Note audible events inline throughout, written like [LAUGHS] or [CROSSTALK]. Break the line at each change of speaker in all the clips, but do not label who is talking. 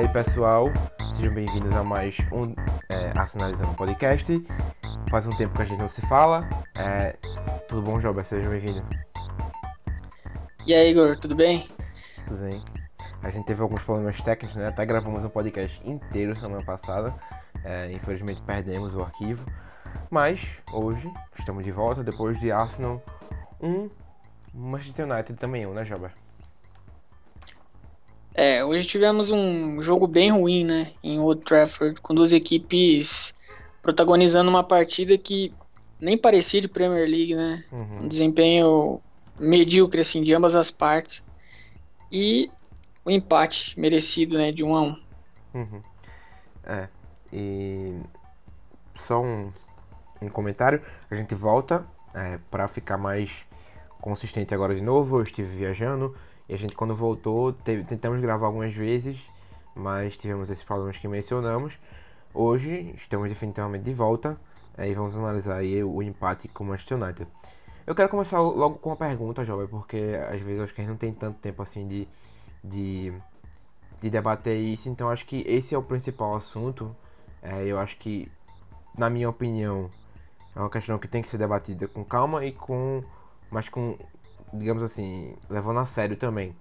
Fala aí pessoal, sejam bem-vindos a mais um é, Assinalizando Podcast. Faz um tempo que a gente não se fala. É, tudo bom, Jober? Seja bem-vindo.
E aí, Igor, tudo bem?
Tudo bem. A gente teve alguns problemas técnicos, né? Até gravamos um podcast inteiro semana passada. É, infelizmente perdemos o arquivo. Mas hoje estamos de volta depois de Arsenal 1, Manchester United também 1, né, Jober?
É, hoje tivemos um jogo bem ruim, né? Em Old Trafford, com duas equipes protagonizando uma partida que nem parecia de Premier League, né? Uhum. Um desempenho medíocre, assim, de ambas as partes. E o empate merecido, né? De um a um.
Uhum. É, e só um, um comentário. A gente volta é, para ficar mais consistente agora de novo. Eu estive viajando e a gente, quando voltou, teve, tentamos gravar algumas vezes, mas tivemos esses problemas que mencionamos. Hoje estamos definitivamente de volta e vamos analisar aí o empate com o Manchester United. Eu quero começar logo com uma pergunta, Jovem, porque às vezes acho que a gente não tem tanto tempo assim de, de, de debater isso, então acho que esse é o principal assunto. É, eu acho que, na minha opinião, é uma questão que tem que ser debatida com calma e com. mas com digamos assim, levando a sério também.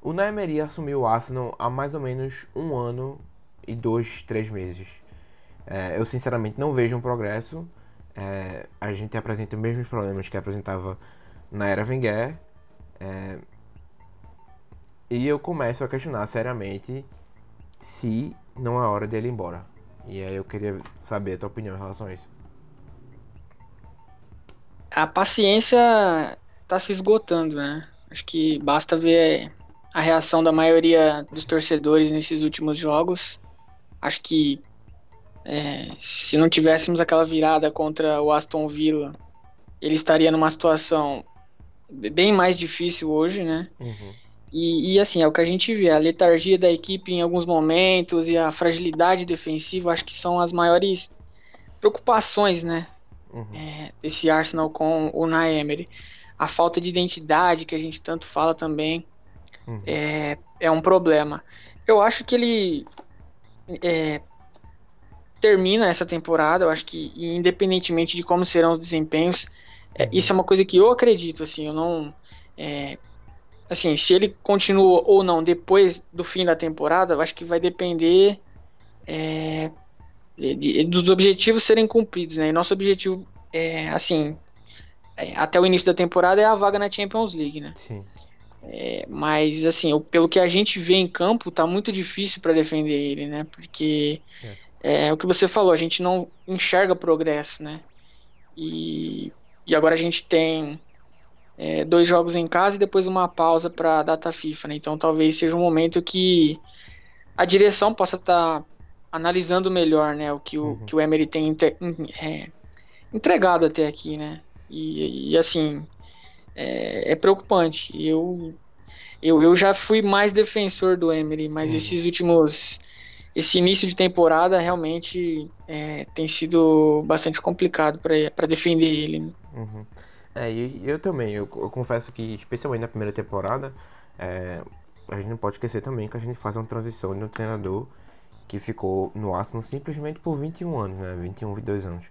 O Naemeri assumiu o Arsenal há mais ou menos um ano e dois, três meses. É, eu sinceramente não vejo um progresso. É, a gente apresenta os mesmos problemas que apresentava na era Wenger. É, e eu começo a questionar seriamente se não é hora dele ir embora. E aí eu queria saber a tua opinião em relação a isso.
A paciência tá se esgotando, né? Acho que basta ver a reação da maioria dos torcedores nesses últimos jogos. Acho que é, se não tivéssemos aquela virada contra o Aston Villa, ele estaria numa situação bem mais difícil hoje, né? Uhum. E, e, assim, é o que a gente vê, a letargia da equipe em alguns momentos e a fragilidade defensiva, acho que são as maiores preocupações, né? Uhum. É, desse Arsenal com o Naemery a falta de identidade que a gente tanto fala também uhum. é, é um problema. Eu acho que ele é, termina essa temporada, eu acho que independentemente de como serão os desempenhos, é, uhum. isso é uma coisa que eu acredito, assim, eu não... É, assim, se ele continua ou não depois do fim da temporada, eu acho que vai depender é, dos objetivos serem cumpridos, né? E nosso objetivo é, assim, até o início da temporada é a vaga na Champions League, né? Sim. É, mas assim, pelo que a gente vê em campo, tá muito difícil para defender ele, né? Porque é. é. o que você falou, a gente não enxerga progresso, né? E, e agora a gente tem é, dois jogos em casa e depois uma pausa para data FIFA, né? Então talvez seja um momento que a direção possa estar tá analisando melhor, né? O que o, uhum. que o Emery tem é, entregado até aqui, né? E, e assim, é, é, preocupante. Eu, eu, eu já fui mais defensor do Emery, mas uhum. esses últimos. Esse início de temporada realmente é, tem sido bastante complicado para defender ele. Né?
Uhum. É, e eu também, eu, eu, confesso que, especialmente na primeira temporada, é, a gente não pode esquecer também que a gente faz uma transição de um treinador que ficou no Arsenal simplesmente por 21 anos, né? 21, 22 anos.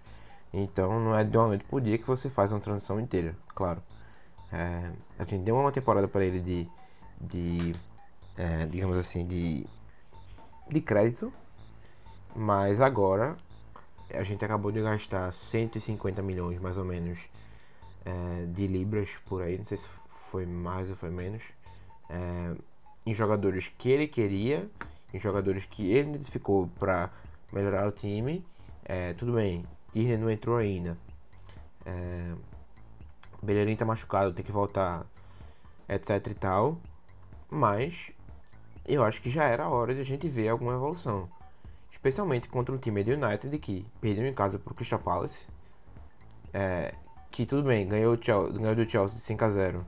Então não é de uma noite por dia que você faz uma transição inteira, claro. É, a gente deu uma temporada para ele de, de é, digamos assim, de, de crédito, mas agora a gente acabou de gastar 150 milhões mais ou menos é, de libras por aí, não sei se foi mais ou foi menos, é, em jogadores que ele queria, em jogadores que ele identificou para melhorar o time. É, tudo bem, Tierney não entrou ainda. É, Bellerin tá machucado, tem que voltar, etc e tal. Mas eu acho que já era hora de a gente ver alguma evolução. Especialmente contra um time do United que perdeu em casa pro Crystal Palace. É, que tudo bem, ganhou, ganhou do Chelsea de 5 a 0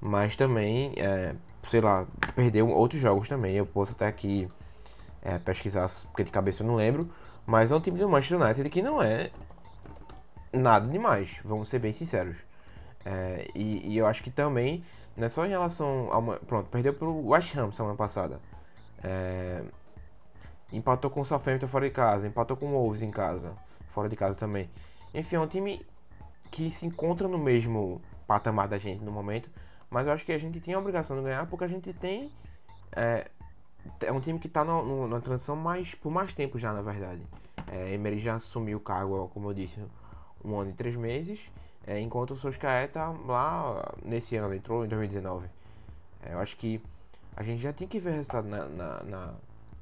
Mas também, é, sei lá, perdeu outros jogos também. Eu posso até aqui é, pesquisar, porque de cabeça eu não lembro. Mas é um time do Manchester United que não é nada demais, vamos ser bem sinceros. É, e, e, eu acho que também, não é só em relação a uma. Pronto, perdeu pro West Ham semana passada. É, empatou com o Southampton fora de casa, empatou com o Wolves em casa, fora de casa também. Enfim, é um time que se encontra no mesmo patamar da gente no momento, mas eu acho que a gente tem a obrigação de ganhar porque a gente tem. É, é um time que está na transição mais, por mais tempo já, na verdade. É, Emery já assumiu o cargo, como eu disse, um ano e três meses, é, enquanto o Solskjaer está lá nesse ano, entrou em 2019. É, eu acho que a gente já tem que ver resultado na, na, na,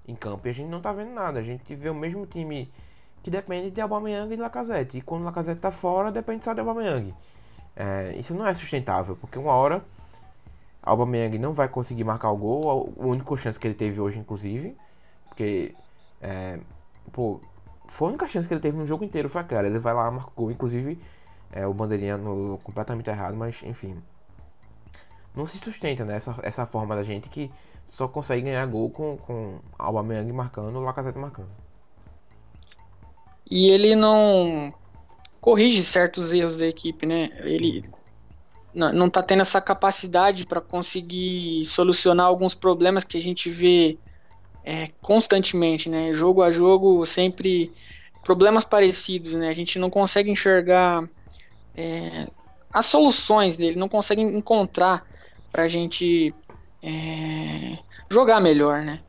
em campo e a gente não está vendo nada. A gente vê o mesmo time que depende de Aubameyang e de Lacazette. E quando Lacazette está fora, depende só de Aubameyang. É, isso não é sustentável, porque uma hora Aubameyang não vai conseguir marcar o gol, a única chance que ele teve hoje, inclusive, porque, é, pô, foi a única chance que ele teve no jogo inteiro, foi aquela, ele vai lá, gol, inclusive, é, o bandeirinha no, completamente errado, mas, enfim, não se sustenta, né, essa, essa forma da gente que só consegue ganhar gol com, com Aubameyang marcando, Lacazette marcando.
E ele não corrige certos erros da equipe, né? Ele não está tendo essa capacidade para conseguir solucionar alguns problemas que a gente vê é, constantemente, né? Jogo a jogo, sempre problemas parecidos, né? A gente não consegue enxergar é, as soluções dele, não consegue encontrar para a gente é, jogar melhor, né?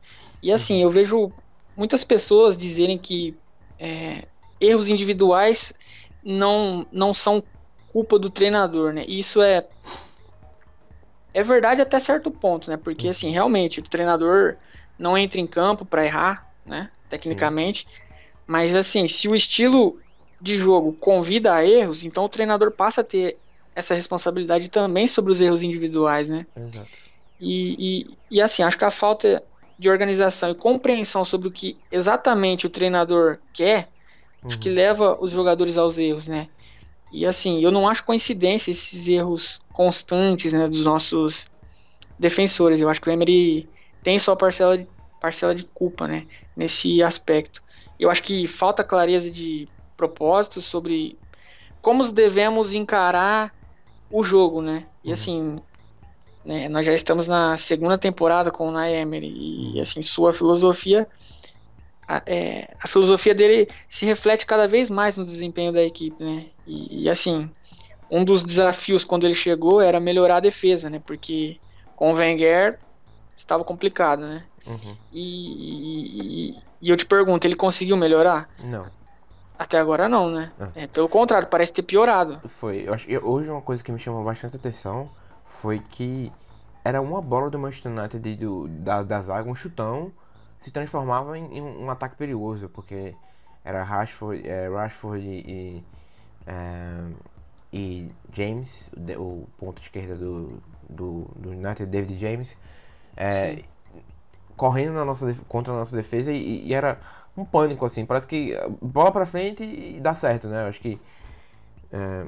E assim, eu vejo muitas pessoas dizerem que é, erros individuais não, não são culpa do treinador, né? Isso é é verdade até certo ponto, né? Porque assim, realmente o treinador não entra em campo para errar, né? Tecnicamente, Sim. mas assim, se o estilo de jogo convida a erros, então o treinador passa a ter essa responsabilidade também sobre os erros individuais, né? Exato. E, e, e assim, acho que a falta de organização e compreensão sobre o que exatamente o treinador quer, uhum. acho que uhum. leva os jogadores aos erros, né? E assim, eu não acho coincidência esses erros constantes né, dos nossos defensores. Eu acho que o Emery tem sua parcela de, parcela de culpa né, nesse aspecto. Eu acho que falta clareza de propósito sobre como devemos encarar o jogo, né? E uhum. assim, né, nós já estamos na segunda temporada com o Nay Emery e uhum. assim sua filosofia a, é, a, filosofia dele se reflete cada vez mais no desempenho da equipe, né? E, e, assim, um dos desafios quando ele chegou era melhorar a defesa, né? Porque com o Wenger estava complicado, né? Uhum. E, e, e, eu te pergunto, ele conseguiu melhorar?
Não.
Até agora não, né? Ah. É, pelo contrário, parece ter piorado.
Foi. Eu acho, hoje uma coisa que me chamou bastante atenção foi que era uma bola do Manchester United do, da, da zaga, um chutão se transformava em, em um ataque perigoso, porque era Rashford, é, Rashford e, e, é, e James, o, o ponto esquerda do, do, do United, David James, é, correndo na nossa, contra a nossa defesa e, e, era um pânico assim. Parece que bola pra frente e dá certo, né? Acho que. É,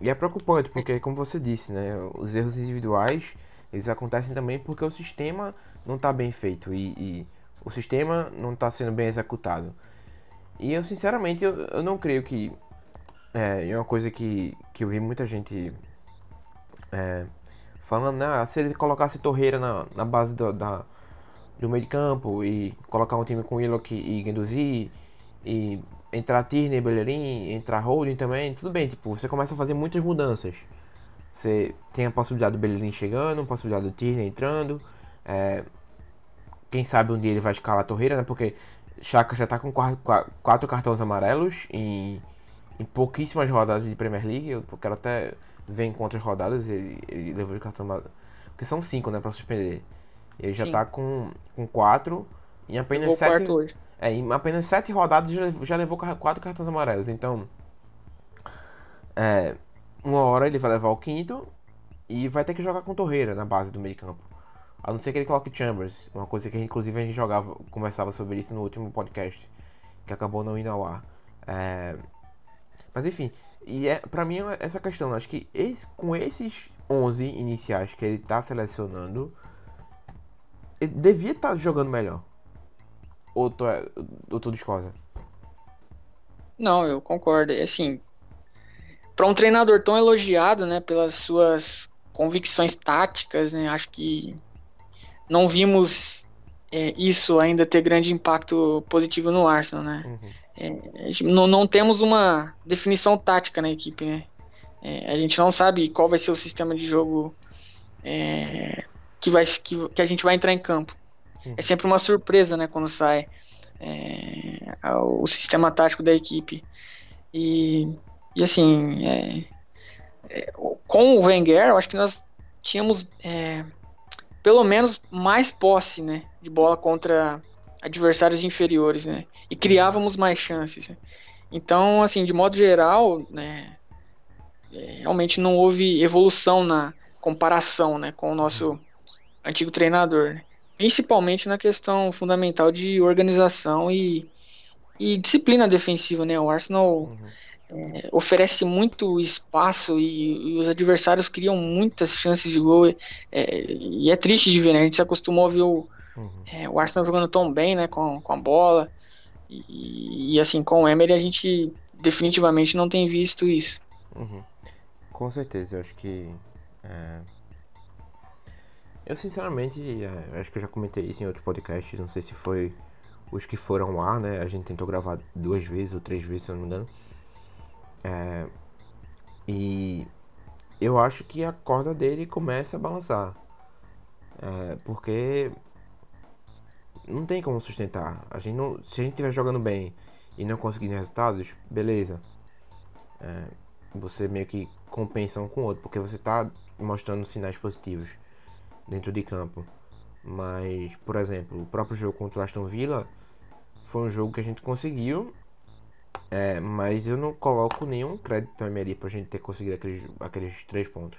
e é preocupante, porque, como você disse, né? Os erros individuais eles acontecem também porque o sistema não está bem feito e, e, o sistema não está sendo bem executado. E eu, sinceramente, eu, eu não creio que. É, é uma coisa que, que eu vi muita gente é, falando, né? Se ele colocasse Torreira na, na base do, da, do meio de campo e colocar um time com Willock e Guendouzi e entrar Tierney, Bellerin, entrar Holding também, tudo bem, tipo, você começa a fazer muitas mudanças. Você tem a possibilidade do Bellerin chegando, a possibilidade do Tierney entrando, é, quem sabe um dia ele vai escalar a torreira, né? Porque Chaka já tá com quatro, quatro cartões amarelos em, em, pouquíssimas rodadas de Premier League. Eu quero até ver em quantas rodadas ele, ele levou de cartão amarelo. Porque são cinco, né? Pra suspender. Ele já Sim. tá com, com quatro. Em apenas sete. É, em apenas sete rodadas já, já levou quatro cartões amarelos. Então. É, uma hora ele vai levar o quinto e vai ter que jogar com Torreira na base do meio campo. A não ser que ele coloque Chambers, uma coisa que inclusive a gente jogava, conversava sobre isso no último podcast, que acabou não indo ao ar. É... Mas enfim, e é, pra mim é essa questão, acho que esse, com esses 11 iniciais que ele tá selecionando, ele devia estar tá jogando melhor. Ou tu, é, ou tu discorda?
Não, eu concordo. Assim, para um treinador tão elogiado, né, pelas suas convicções táticas, né, acho que não vimos é, isso ainda ter grande impacto positivo no Arsenal, né?
Uhum.
É, não, não, temos uma definição tática na equipe, né? É, a gente não sabe qual vai ser o sistema de jogo é, que, vai, que, que, a gente vai entrar em campo. Uhum. É sempre uma surpresa, né? Quando sai é, o sistema tático da equipe. E, e assim, é, com o Wenger, eu acho que nós tínhamos pelo menos mais posse, né, de bola contra adversários inferiores, né, e criávamos mais chances. Né? Então, assim, de modo geral, né, é, realmente não houve evolução na comparação, né, com o nosso antigo treinador, né? principalmente na questão fundamental de organização e, e disciplina defensiva, né? O Arsenal uhum é, oferece muito espaço e, e, os adversários criam muitas chances de gol. É, e é triste de ver, né? A gente se acostumou a ver o, uhum. é, o Arsenal jogando tão bem né, com, com a bola. E, e, assim, com o Emery a gente definitivamente não tem visto isso.
Uhum. Com certeza, eu acho que. É, eu sinceramente, é, acho que eu já comentei isso em outros podcasts, não sei se foi os que foram lá, né? A gente tentou gravar duas vezes ou três vezes, se eu não me engano. É, e eu acho que a corda dele começa a balançar. É, porque não tem como sustentar. A gente não, se a gente estiver jogando bem e não conseguindo resultados, beleza. É, você meio que compensa um com o outro, porque você está mostrando sinais positivos dentro de campo. Mas, por exemplo, o próprio jogo contra o Aston Villa foi um jogo que a gente conseguiu é, mas eu não coloco nenhum crédito na Emery pra gente ter conseguido aqueles, aqueles três pontos.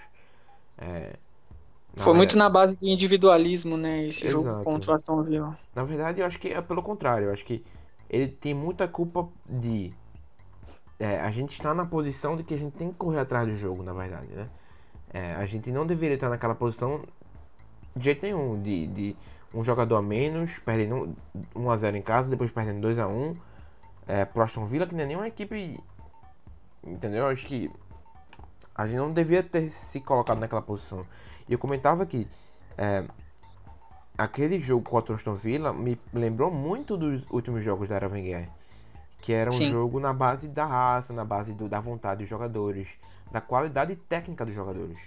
É,
Foi muito na base do individualismo, né? Esse Exato. jogo contra o Aston Villa.
Na verdade, eu acho que é pelo contrário. Eu acho que ele tem muita culpa de. É, a gente está na posição de que a gente tem que correr atrás do jogo, na verdade, né? É, a gente não deveria estar naquela posição de jeito nenhum. De, de um jogador a menos, perdendo 1x0 em casa, depois perdendo 2x1 é, pro Aston Villa, que não é nenhuma equipe. Entendeu? Acho que a gente não devia ter se colocado naquela posição. E eu comentava que é, aquele jogo contra o Aston Villa me lembrou muito dos últimos jogos da Era Wenger. Que era um Sim. jogo na base da raça, na base do, da vontade dos jogadores, da qualidade técnica dos jogadores.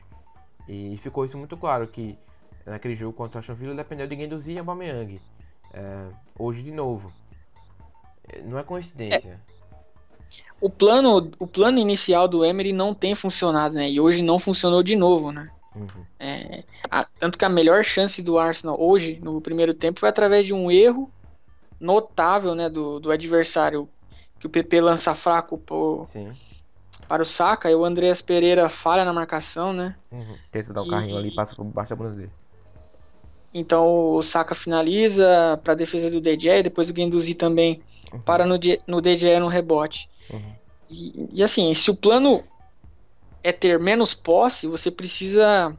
E ficou isso muito claro que naquele jogo contra o Aston Villa dependeu de Guendouzi e Aubameyang. É, hoje de novo. Não é coincidência. É.
O plano, o plano inicial do Emery não tem funcionado, né? E hoje não funcionou de novo, né? Uhum. É, a, tanto que a melhor chance do Arsenal hoje, no primeiro tempo, foi através de um erro notável né, do, do adversário. Que o PP lança fraco por, para o Saka e o Andreas Pereira falha na marcação, né?
Uhum. Tenta dar o e, carrinho ali e passa por baixo da bunda dele.
Então o Saka finaliza para a defesa do DJ, depois o Genduzi também uhum. para no, no DJ no rebote. Uhum. E, e, assim, se o plano é ter menos posse, você precisa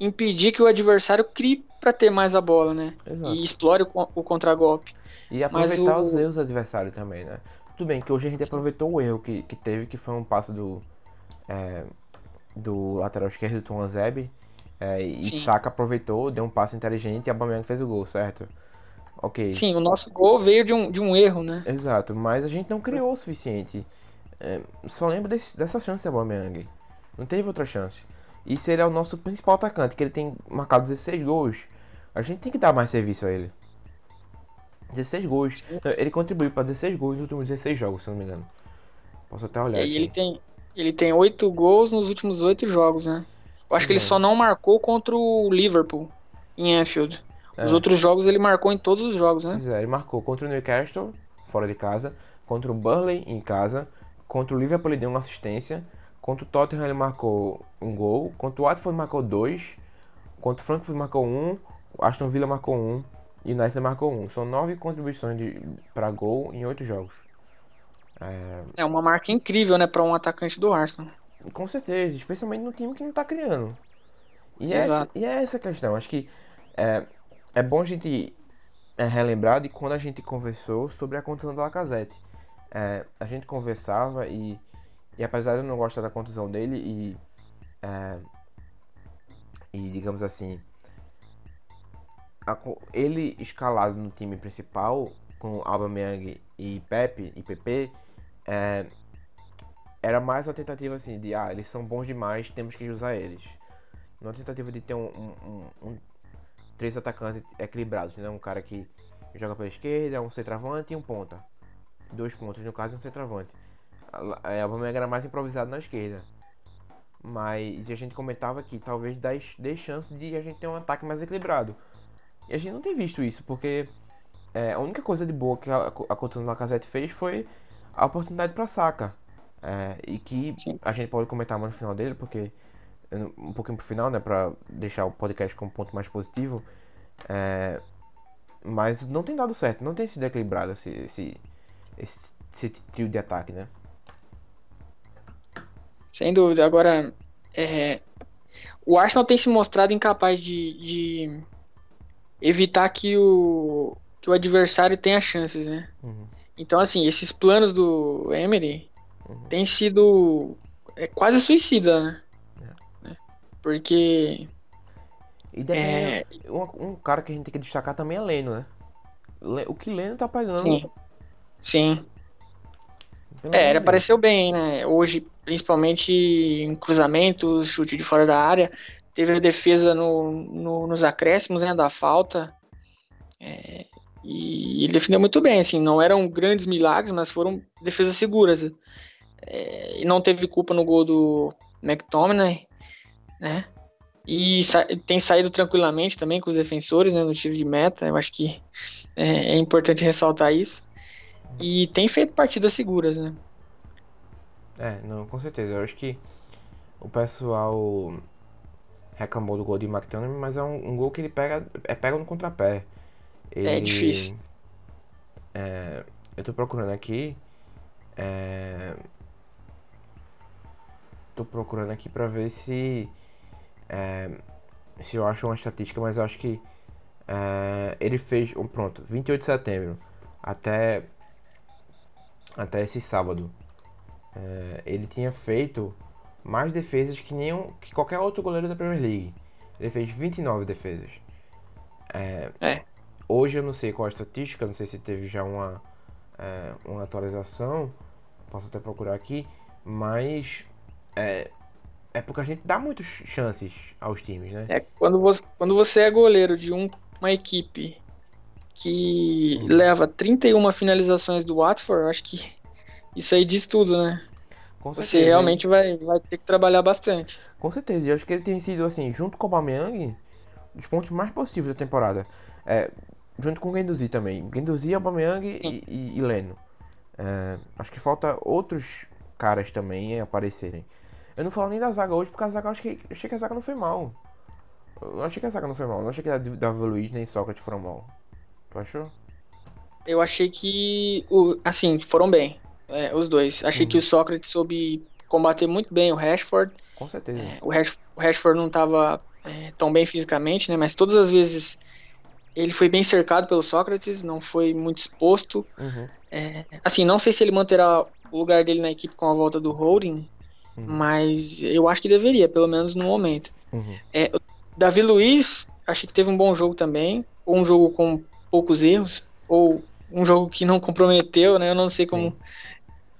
impedir que o adversário crie para ter mais a bola, né? Exato. E explore o, o contragolpe.
E aproveitar o... os erros do adversário também, né? Tudo bem que hoje a gente Sim. aproveitou o erro que, que teve, que foi um passo do, é, do lateral esquerdo do Tom Azeb, é, e Sim. Saka aproveitou, deu um passe inteligente e a Aubameyang fez o gol, certo? Ok.
Sim, o nosso gol veio de um, de um erro, né?
Exato, mas a gente não criou o suficiente. É, só lembro desse, dessa chance do Aubameyang. Não teve outra chance. E se ele é o nosso principal atacante, que ele tem marcado 16 gols, a gente tem que dar mais serviço a ele. 16 gols. Ele contribuiu para 16 gols nos últimos 16 jogos, se não me engano. Posso até olhar.
E ele tem, ele tem 8 gols nos últimos 8 jogos, né? Eu acho que ele só não marcou contra o Liverpool em Anfield. É. Os outros jogos ele marcou em todos os jogos, né?
Pois é, ele marcou contra o Newcastle, fora de casa, contra o Burley em casa, contra o Liverpool ele deu uma assistência, contra o Tottenham ele marcou um gol, contra o Watford marcou dois, contra o Frankfurt marcou um, o Aston Villa marcou um e o United marcou um. São nove contribuições para gol em oito jogos.
É... é uma marca incrível, né, para um atacante do Arsenal.
Com certeza, especialmente no time que não tá criando. E, é essa, e é essa a questão. Acho que é, é bom a gente é, relembrar de quando a gente conversou sobre a contusão da Lacazette. É, a gente conversava e, e apesar de eu não gostar da contusão dele e, é, e digamos assim, a, ele escalado no time principal com Aubameyang e Pepe e PP é, era mais uma tentativa assim de ah eles são bons demais temos que usar eles uma tentativa de ter um, um, um três atacantes equilibrados né? Um cara que joga pela esquerda um centroavante e um ponta. Dois pontos no caso um centroavante. A, a Aubameyang era mais improvisado na esquerda. Mas a gente comentava que talvez dê chance de a gente ter um ataque mais equilibrado. E a gente não tem visto isso, porque é, a única coisa de boa que a, a Coutinho Lacazette fez foi a oportunidade para Saka. É, e que Sim. a gente pode comentar mais no final dele, porque um pouquinho pro final, né, para deixar o podcast com um ponto mais positivo. É, mas não tem dado certo, não tem sido equilibrado esse, esse, esse, esse trio de ataque, né?
Sem dúvida. Agora, é, o Arsenal tem se mostrado incapaz de, de evitar que o, que o adversário tenha chances, né? Uhum. Então, assim, esses planos do Emery uhum. têm sido é, quase suicida, né?
Porque. E daí, é... um, um, cara que a gente tem que destacar também é Leno, né? O que Leno tá pegando.
Sim. Sim. Pelo é, ele apareceu bem, né? Hoje, principalmente em cruzamentos, chute de fora da área. Teve a defesa no, no, nos acréscimos né, da falta. É, e ele defendeu muito bem, assim, não eram grandes milagres, mas foram defesas seguras. É, e não teve culpa no gol do McTominay, né? E sa tem saído tranquilamente também com os defensores, né, no tiro de meta. Eu acho que é, é importante ressaltar isso. E tem feito partidas seguras, né?
É, não, com certeza. Eu acho que o pessoal reclamou do gol de McTominay, mas é um, um, gol que ele pega, é pega no contrapé.
Ele, é difícil.
É, eu tô procurando aqui. É, tô procurando aqui pra ver se. É, se eu acho uma estatística, mas eu acho que. É, ele fez. Um, pronto, 28 de setembro. Até. Até esse sábado. É, ele tinha feito mais defesas que, nenhum, que qualquer outro goleiro da Premier League. Ele fez 29 defesas. É, é. Hoje eu não sei qual a estatística, não sei se teve já uma, é, uma atualização. Posso até procurar aqui. Mas é, porque a gente dá muitas chances aos times, né?
É, quando você, quando você é goleiro de um, uma equipe que hum. leva 31 finalizações do Watford, eu acho que isso aí diz tudo, né? Com certeza, você realmente vai, vai ter que trabalhar bastante.
Com certeza, e eu acho que ele tem sido, assim, junto com o Aubameyang, dos pontos mais positivos da temporada. É, junto com o Genduzi também. Genduzi, Aubameyang e, e, e Leno. É, acho que falta outros caras também aparecerem. Eu não falo nem da zaga hoje, porque a zaga eu achei, achei que a zaga não foi mal. Eu achei que a zaga não foi mal. Não achei que a Davi Luiz nem Sócrates foram mal. Tu achou?
Eu achei que, o, assim, foram bem. É, os dois. Achei uhum. que o Sócrates soube combater muito bem o Rashford.
Com certeza.
É, o, Rash, o, Rashford não estava é, tão bem fisicamente, né? Mas todas as vezes ele foi bem cercado pelo Sócrates, não foi muito exposto. Uhum. É, assim, não sei se ele manterá o lugar dele na equipe com a volta do Holding, uhum. mas eu acho que deveria, pelo menos no momento. Uhum. É, Davi Luiz, achei que teve um bom jogo também, ou um jogo com poucos erros, ou um jogo que não [LAUGHS] comprometeu, né? Eu não sei Sim. como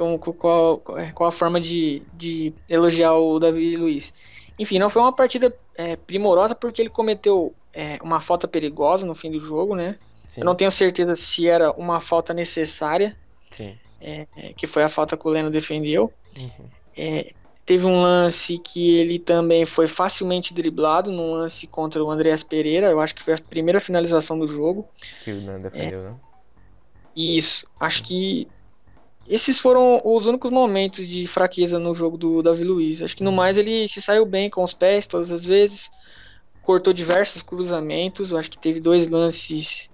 com, com, qual, qual a forma de, de elogiar o Davi Luiz. Enfim, não foi uma partida é, primorosa porque ele cometeu é, uma falta perigosa no fim do jogo, né? Sim. Eu não tenho certeza se era uma falta necessária, é, é, que foi a falta que o Leno defendeu. Uhum. É, teve um lance que ele também foi facilmente driblado, num lance contra o Andreas Pereira, eu acho que foi a primeira finalização do jogo.
Que o Leno defendeu, né?
Isso, acho que esses foram os únicos momentos de fraqueza no jogo do Davi Luiz. Acho que no uhum. mais ele se saiu bem com os pés todas as vezes. Cortou diversos cruzamentos. Eu acho que teve dois lances.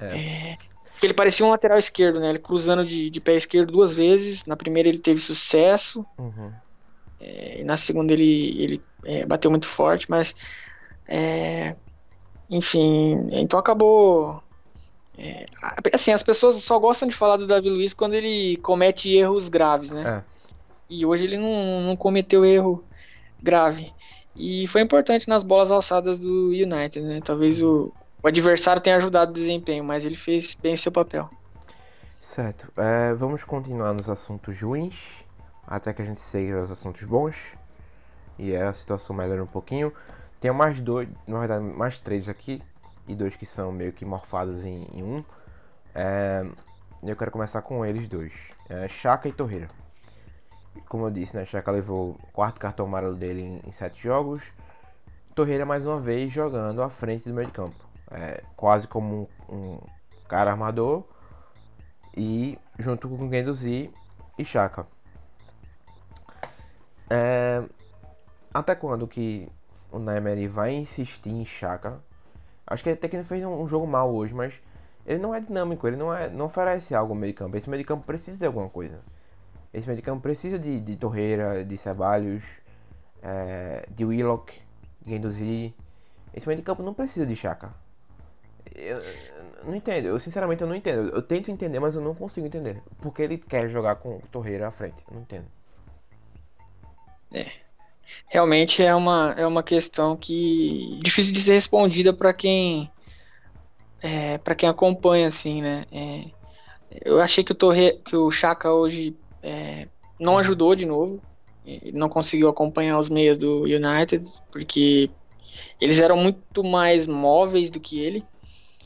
É. É, que ele parecia um lateral esquerdo, né? Ele cruzando de, de pé esquerdo duas vezes. Na primeira ele teve sucesso. Uhum. É, na segunda ele, ele é, bateu muito forte, mas. É, enfim, então acabou é, assim, as pessoas só gostam de falar do Davi Luiz quando ele comete erros graves, né? É. E hoje ele não, não cometeu erro grave. E foi importante nas bolas alçadas do United, né? Talvez o, o adversário tenha ajudado o desempenho, mas ele fez bem o seu papel.
Certo. É, vamos continuar nos assuntos ruins, até que a gente chegue aos assuntos bons. E a situação melhora um pouquinho. Tenho mais dois, na verdade, mais três aqui. E dois que são meio que morfados em, em um. É, eu quero começar com eles dois. É, Chaka e Torreira. Como eu disse, né? Chaka levou o quarto cartão amarelo dele em, em sete jogos. Torreira mais uma vez jogando à frente do meio de campo. É, quase como um, um cara armador e junto com Genduzi e Chaka. É, até quando que o Neymar vai insistir em Chaka? Acho que até que ele fez um, um, jogo mal hoje, mas ele não é dinâmico, ele não, é, não oferece algo no meio campo. Esse meio de campo precisa de alguma coisa. Esse meio de campo precisa de, de Torreira, de Ceballos, é, de Willock, de Genduzi. Esse meio de campo não precisa de Chaka. Eu, não entendo. Eu sinceramente eu não entendo. Eu tento entender, mas eu não consigo entender. Porque ele quer jogar com Torreira à frente. Eu não entendo.
É. Realmente é uma, é uma questão que difícil de ser respondida para quem é, para quem acompanha assim, né? É, eu achei que o Torre, que o Chaka hoje é, não ajudou de novo. Não conseguiu acompanhar os meias do United porque eles eram muito mais móveis do que ele.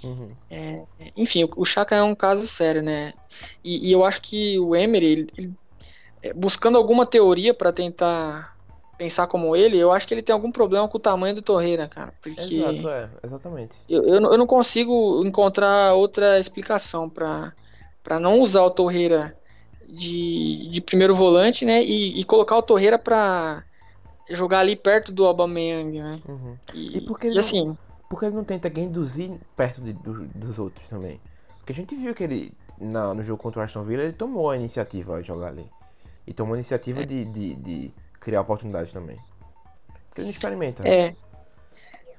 Uhum. É, enfim, o, Chaka é um caso sério, né? E, e eu acho que o Emery, ele, ele, buscando alguma teoria para tentar pensar como ele, eu acho que ele tem algum problema com o tamanho do Torreira, cara. Porque
Exato, é, exatamente.
Eu, eu, eu não consigo encontrar outra explicação para não usar o Torreira de, de primeiro volante, né? E, e colocar o Torreira para jogar ali perto do Aubameyang, né?
Uhum. E, e, porque e assim porque ele não tenta induzir perto de, do, dos outros também. Porque a gente viu que ele, na, no jogo contra o Aston Villa, ele tomou a iniciativa de jogar ali. E tomou a iniciativa é. de, de, de, criar oportunidades também. Porque ele experimenta.
É.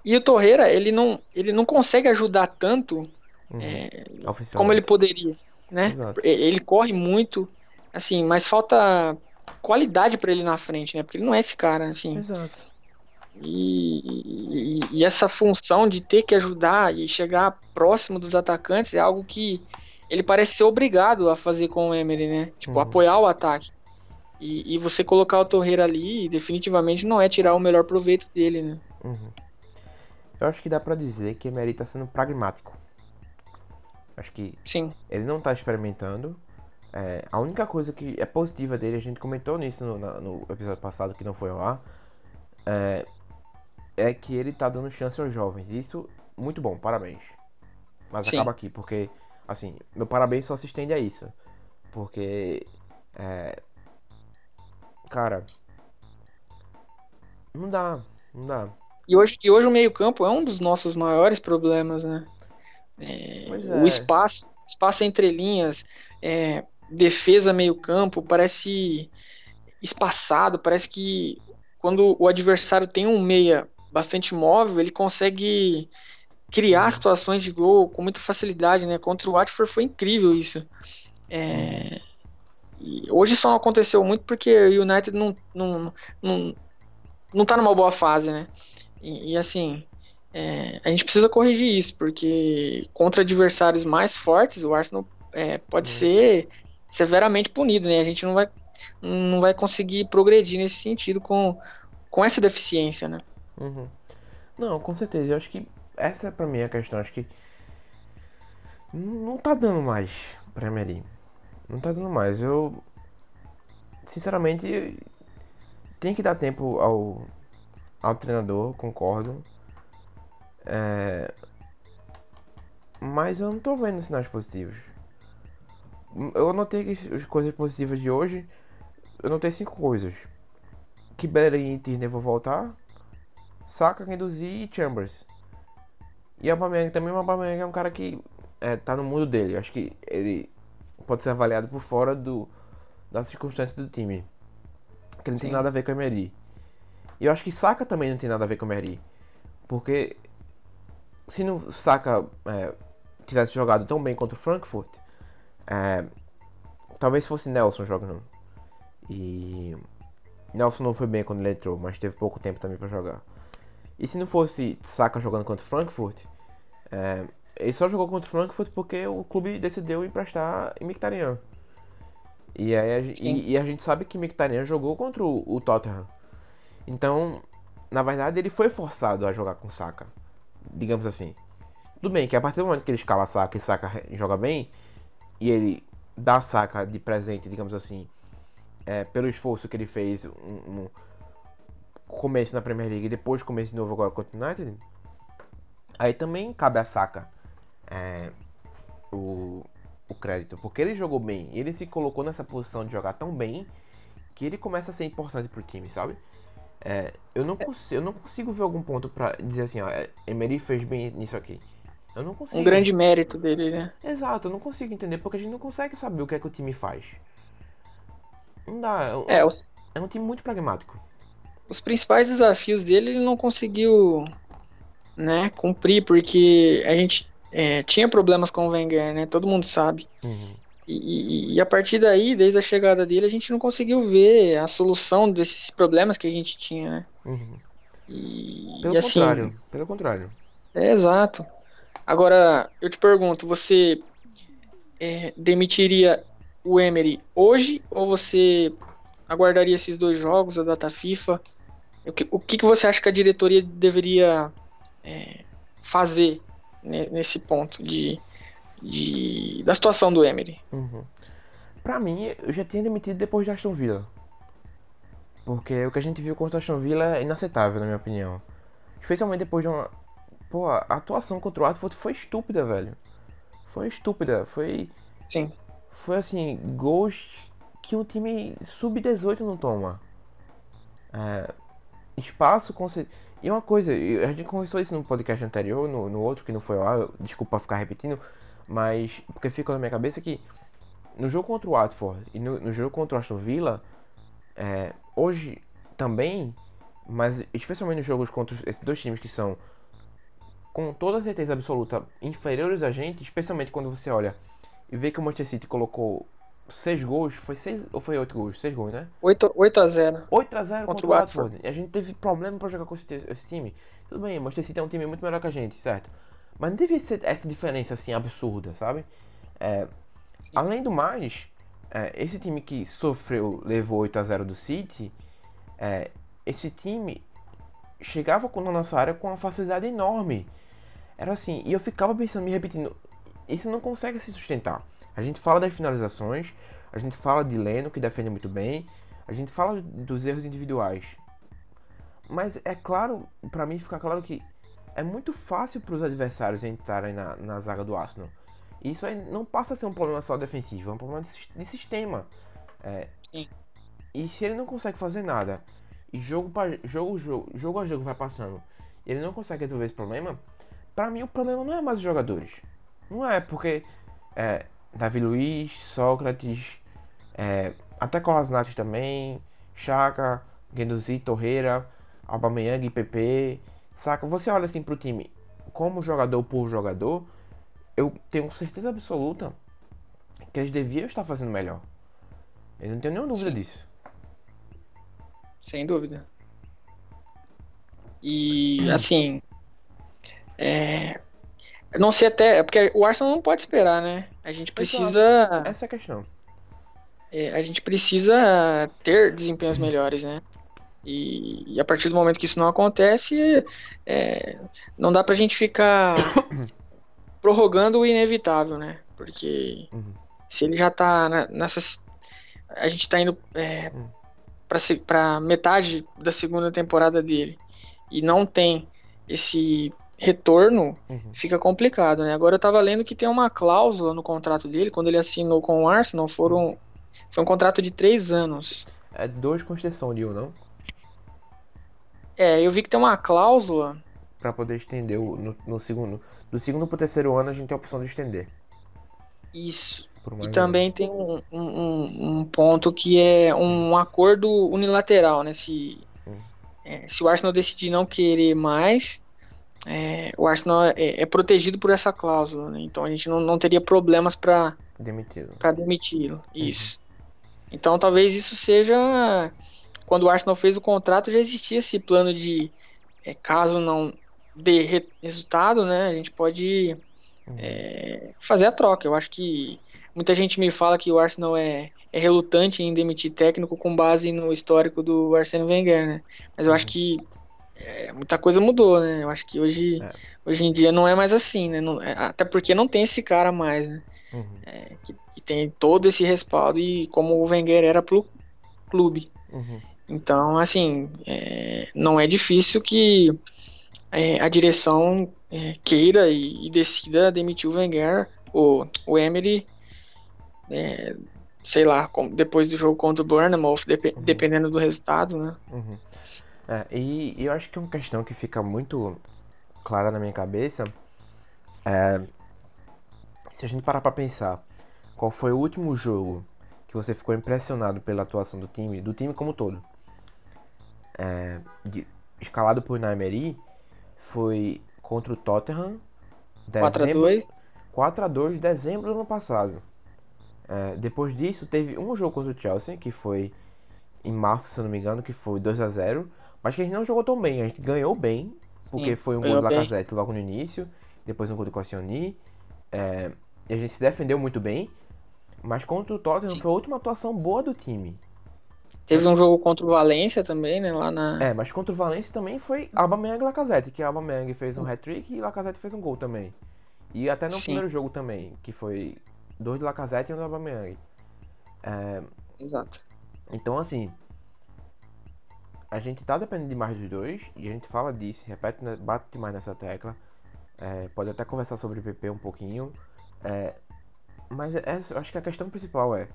E o Torreira, ele não, ele não consegue ajudar tanto uhum. é, como ele poderia. Né? Exato. Ele corre muito, assim, mas falta qualidade para ele na frente, né? Porque ele não é esse cara, assim.
Exato.
E, e, e, essa função de ter que ajudar e chegar próximo dos atacantes é algo que ele parece ser obrigado a fazer com o Emery, né? Tipo, uhum. apoiar o ataque. E, e, você colocar o Torreira ali, definitivamente não é tirar o melhor proveito dele, né?
Uhum. Eu acho que dá para dizer que Emery tá sendo pragmático. Acho que
Sim.
ele não tá experimentando. É, a única coisa que é positiva dele, a gente comentou nisso no, no episódio passado que não foi ao ar, é, é que ele tá dando chance aos jovens. Isso, muito bom, parabéns. Mas Sim. acaba aqui, porque, assim, meu parabéns só se estende a isso. Porque, é. Cara. Não dá, não dá.
E hoje, e hoje o meio-campo é um dos nossos maiores problemas, né? É, é. O espaço, espaço entre linhas, é, defesa meio-campo, parece espaçado, parece que quando o adversário tem um meia bastante móvel, ele consegue criar uhum. situações de gol com muita facilidade, né? Contra o Watford foi incrível isso. É... hoje só aconteceu muito porque o United não, não, não, não tá numa boa fase, né? E, e assim, é, a gente precisa corrigir isso, porque contra adversários mais fortes, o Arsenal é, pode uhum. ser severamente punido, né? A gente não vai, não vai conseguir progredir nesse sentido com, com essa deficiência, né?
Uhum. Não, com certeza. Eu acho que essa é pra mim a questão. Acho que não tá dando mais pra Emery. Não tá dando mais. Eu, sinceramente, tem que dar tempo ao, ao treinador, concordo. É, mas eu não tô vendo sinais positivos. Eu anotei que as coisas positivas de hoje. Eu notei cinco coisas. Que Bellerin e Tierney vão voltar. Saka, Guendouzi e Chambers. E o Aubameyang também, o Aubameyang é um cara que é, tá no mundo dele. Acho que ele pode ser avaliado por fora do, das circunstâncias do time. Que não Sim. tem nada a ver com o Emery. E eu acho que Saka também não tem nada a ver com o Emery. Porque se não Saka é, tivesse jogado tão bem contra o Frankfurt, é, talvez fosse Nelson jogando. E Nelson não foi bem quando ele entrou, mas teve pouco tempo também para jogar. E se não fosse Saka jogando contra o Frankfurt, É, ele só jogou contra o Frankfurt porque o clube decidiu emprestar Mkhitaryan. E, aí a, e, e, a gente sabe que Mkhitaryan jogou contra o, o, Tottenham. Então, na verdade, ele foi forçado a jogar com Saka. Digamos assim. Tudo bem que a partir do momento que ele escala Saka e Saka joga bem, e ele dá Saka de presente, digamos assim, é, pelo esforço que ele fez um, um começo na Premier League e depois começo de novo agora contra o United, aí também cabe a Saka é, o, o crédito, porque ele jogou bem, ele se colocou nessa posição de jogar tão bem que ele começa a ser importante pro time, sabe? É, eu, não consigo, eu não consigo ver algum ponto para dizer assim, ó, é, Emery fez bem nisso aqui. Eu não consigo.
Um grande mérito dele, né?
Exato, eu não consigo entender porque a gente não consegue saber o que é que o time faz. Não dá.
É, os...
é um time muito pragmático.
Os principais desafios dele ele não conseguiu né, cumprir, porque a gente é, tinha problemas com o Wenger, né? Todo mundo sabe. Uhum. E, e, a partir daí, desde a chegada dele, a gente não conseguiu ver a solução desses problemas que a gente tinha, né?
Uhum.
E,
pelo
e assim,
contrário, pelo contrário.
É exato. Agora, eu te pergunto, você é, demitiria o Emery hoje ou você aguardaria esses dois jogos, a data FIFA? O que, o que você acha que a diretoria deveria é, fazer nesse ponto de, de, da situação do Emery?
Uhum. Pra mim, eu já tinha demitido depois de Aston Villa. Porque o que a gente viu contra o Aston Villa é inaceitável, na minha opinião. Especialmente depois de uma. Pô, a atuação contra o Watford foi estúpida, velho. Foi estúpida. Foi.
Sim.
Foi assim, gols que um time sub-18 não toma. É, espaço. Conce... E uma coisa, a gente conversou isso no podcast anterior, no, no outro que não foi lá, desculpa ficar repetindo, mas porque fica na minha cabeça que no jogo contra o Watford e no, no jogo contra o Aston Villa, é, hoje também, mas especialmente nos jogos contra esses dois times que são com toda certeza absoluta inferiores a gente, especialmente quando você olha e vê que o Manchester City colocou 6 gols, foi 6 ou foi 8 gols? 6 gols, né?
8, 8 a 0.
8 a 0 contra, contra o Watford. E a gente teve problema pra jogar com esse, esse time. Tudo bem, o Manchester City é um time muito melhor que a gente, certo? Mas não devia ser essa diferença assim absurda, sabe? É, além do mais, é, esse time que sofreu, levou 8 a 0 do City, é, esse time chegava na nossa área com uma facilidade enorme. Era assim, e eu ficava pensando, me repetindo, isso não consegue se sustentar. A gente fala das finalizações, a gente fala de Leno, que defende muito bem, a gente fala dos erros individuais. Mas é claro, para mim fica claro que é muito fácil para os adversários entrarem na, na zaga do Arsenal. E isso aí não passa a ser um problema só defensivo, é um problema de, de sistema. É,
Sim.
E se ele não consegue fazer nada, e jogo, pra, jogo, jogo, jogo a jogo vai passando, e ele não consegue resolver esse problema, para mim o problema não é mais os jogadores. Não é porque é, Davi Luiz, Sócrates, é, até Colasinato também, Chaka, Guendouzi, Torreira, Aubameyang e PP, saca? Você olha assim pro time como jogador por jogador, eu tenho certeza absoluta que eles deviam estar fazendo melhor. Eu não tenho nenhuma dúvida Sim. disso.
Sem dúvida. E assim, é, eu não sei até. É porque o Arsenal não pode esperar, né? A gente precisa.
Essa é a questão.
É, a gente precisa ter desempenhos melhores, né? E, e, a partir do momento que isso não acontece, é, não dá pra gente ficar [COUGHS] prorrogando o inevitável, né? Porque uhum. se ele já tá na, nessa. A gente tá indo é, uhum. pra, pra metade da segunda temporada dele e não tem esse retorno, uhum. fica complicado, né? Agora eu tava lendo que tem uma cláusula no contrato dele, quando ele assinou com o Arsenal, foram, foi um contrato de três anos.
É dois com extensão de um, não?
É, eu vi que tem uma cláusula.
para poder estender o, no, no, segundo. Do segundo pro terceiro ano a gente tem a opção de estender.
Isso. E também tem um, um, um, ponto que é um acordo unilateral, né? Se, hum. é, se o Arsenal decidir não querer mais, é, o Arsenal é, é, protegido por essa cláusula, né? então a gente não, não teria problemas para
demiti-lo.
Demiti-lo, isso. Uhum. Então talvez isso seja quando o Arsenal fez o contrato já existia esse plano de é, caso não dê re- resultado, né, a gente pode é, fazer a troca. Eu acho que muita gente me fala que o Arsenal é, é relutante em demitir técnico com base no histórico do Arsene Wenger, né? Mas eu acho que é, muita coisa mudou, né? Eu acho que hoje,
É.
hoje em dia não é mais assim, né? Não- é, até porque não tem esse cara mais, né?
Uhum.
Que, que tem todo esse respaldo e como o Wenger era pro clube.
Uhum.
Então, assim, é, não é difícil que é, a direção é, queira e, e decida demitir o Wenger, o, o Emery, é, sei lá, depois do jogo contra o Bournemouth, depe-
Uhum.
dependendo do resultado, né?
Uhum. É, e, e eu acho que uma questão que fica muito clara na minha cabeça é se a gente parar pra pensar qual foi o último jogo que você ficou impressionado pela atuação do time, do time como um todo, é, de- escalado por Naimeri, foi contra o Tottenham, dezembro,
4x2,
4x2 de dezembro do ano passado. É, depois disso, teve um jogo contra o Chelsea, que foi em março, se eu não me engano, que foi 2x0. Mas que a gente não jogou tão bem. A gente ganhou bem, porque
Sim,
foi um gol do
bem.
Lacazette logo no início, depois um gol do Koscielny. É, e a gente se defendeu muito bem. Mas contra o Tottenham
Sim.
foi a última atuação boa do time.
teve um jogo contra o Valência também, né? Lá na.
É, mas contra o Valencia também foi Aubameyang e Lacazette, que Aubameyang fez um hat-trick e Lacazette fez um gol também. E até no
Sim.
primeiro jogo também, que foi dois do Lacazette e um do Aubameyang. É,
Exato.
Então, assim, a gente tá dependendo demais dos dois, e a gente fala disso, repete, né, bate demais nessa tecla. É, pode até conversar sobre PP um pouquinho. é, mas essa, eu acho que a questão principal é: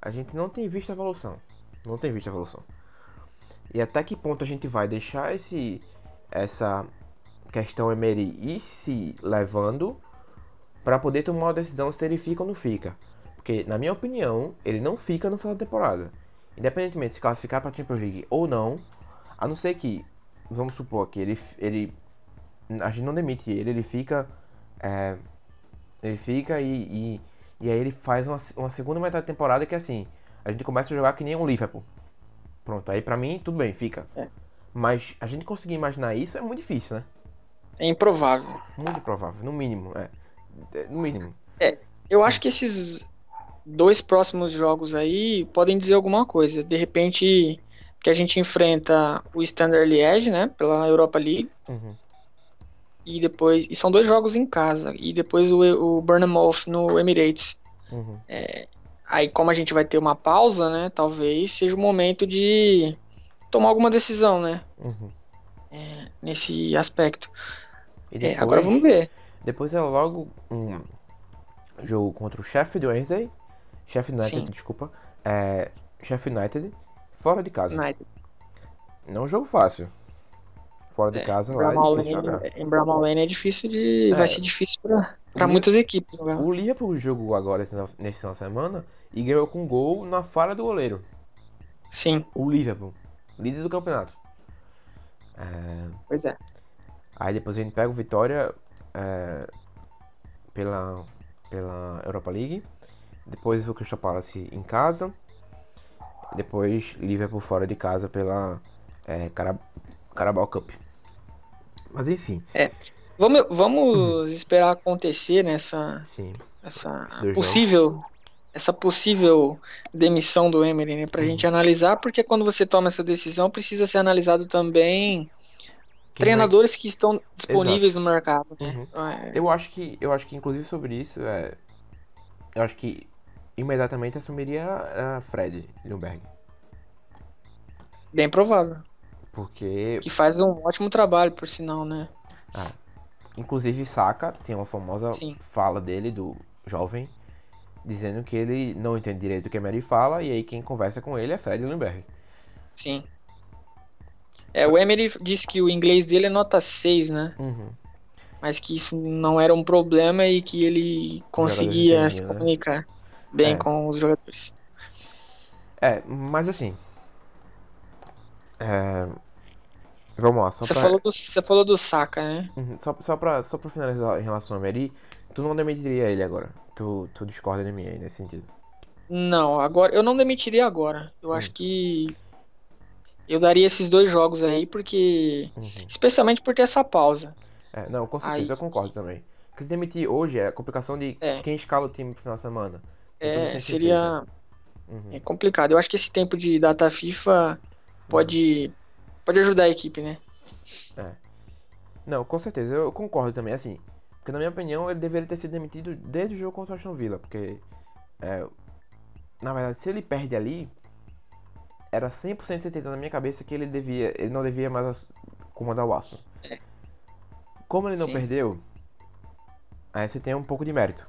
a gente não tem visto a evolução. Não tem visto a evolução. E até que ponto a gente vai deixar esse essa questão Emery ir se levando para poder tomar uma decisão se ele fica ou não fica. Porque, na minha opinião, ele não fica no final da temporada. Independentemente de se classificar para a Champions League ou não, a não ser que, vamos supor que ele, ele a gente não demite ele, ele fica, é, ele fica e, e, e aí ele faz uma, uma segunda metade da temporada que é assim, a gente começa a jogar que nem um Liverpool. Pronto, aí pra mim tudo bem, fica.
É.
Mas a gente conseguir imaginar isso é muito difícil, né?
É improvável.
Muito improvável, no mínimo, é. É, No mínimo.
Eu acho que esses dois próximos jogos aí podem dizer alguma coisa. De repente, que a gente enfrenta o Standard Liège, né, pela Europa League,
Uhum.
e depois, e são dois jogos em casa, e depois o, o Bournemouth no Emirates.
Uhum.
Aí, como a gente vai ter uma pausa, né, talvez seja o momento de tomar alguma decisão, né,
Uhum.
nesse aspecto.
E
É,
depois,
agora vamos ver.
Depois é logo um jogo contra o Sheffield Wednesday. Sheffield United,
Sim.
desculpa. É, Sheffield United, fora de casa.
United.
Não é um jogo fácil. Fora de
É,
casa lá é difícil jogar.
Lane, em Bramall Lane é difícil de.
É.
Vai ser difícil pra, pra
O
muitas equipes jogar.
O Liverpool jogou agora esse- nesse final de semana e ganhou com gol na falha do goleiro.
Sim,
O Liverpool, líder do campeonato. É,
pois é.
Aí depois a gente pega o Vitória é, pela, pela Europa League. Depois o Crystal Palace em casa. Depois Liverpool fora de casa pela é, Cara- Carabao Cup. Mas enfim,
Vamos, vamos [LAUGHS] esperar acontecer nessa
sim.
essa possível essa possível demissão do Emery, né, pra
Uhum.
gente analisar, porque quando você toma essa decisão precisa ser analisado também
Quem
treinadores que estão disponíveis no mercado.
vai- Uhum.
É,
Eu acho que, eu acho que inclusive sobre isso, é, eu acho que imediatamente assumiria a Fred Lundberg.
bem provável.
Porque
Que faz um ótimo trabalho, por sinal, né?
Inclusive, Saka tem uma famosa
Sim.
fala dele, do jovem, dizendo que ele não entende direito o que a Mary fala, e aí quem conversa com ele é Fred Lundberg.
Sim. É, o Emery disse que o inglês dele é nota 6, né?
Uhum.
Mas que isso não era um problema e que ele conseguia se
né?
Bem
É.
com os jogadores.
É, mas assim. É, vamos lá, só
Você
pra,
falou, do, você falou do Saka, né?
Uhum, só, só, pra, só pra finalizar em relação a Mary, tu não demitiria ele agora. Tu, tu discorda de mim aí nesse sentido.
Não, agora eu não demitiria agora. Eu
Hum.
acho que eu daria esses dois jogos aí porque
Uhum.
especialmente por ter essa pausa.
É, não, com certeza
Aí-
eu concordo também. Porque se demitir hoje é a complicação de
É.
quem escala o time pro final de semana.
É, seria
certeza. Uhum.
é complicado. Eu acho que esse tempo de data FIFA pode, pode ajudar a equipe, né?
Não, com certeza, eu concordo também, assim. Porque na minha opinião ele deveria ter sido demitido desde o jogo contra o Aston Villa, porque é, na verdade se ele perde ali, era 100% certeza na minha cabeça que ele devia, ele não devia mais comandar o Arsenal.
É.
Como ele não
Sim.
perdeu, aí você tem um pouco de mérito.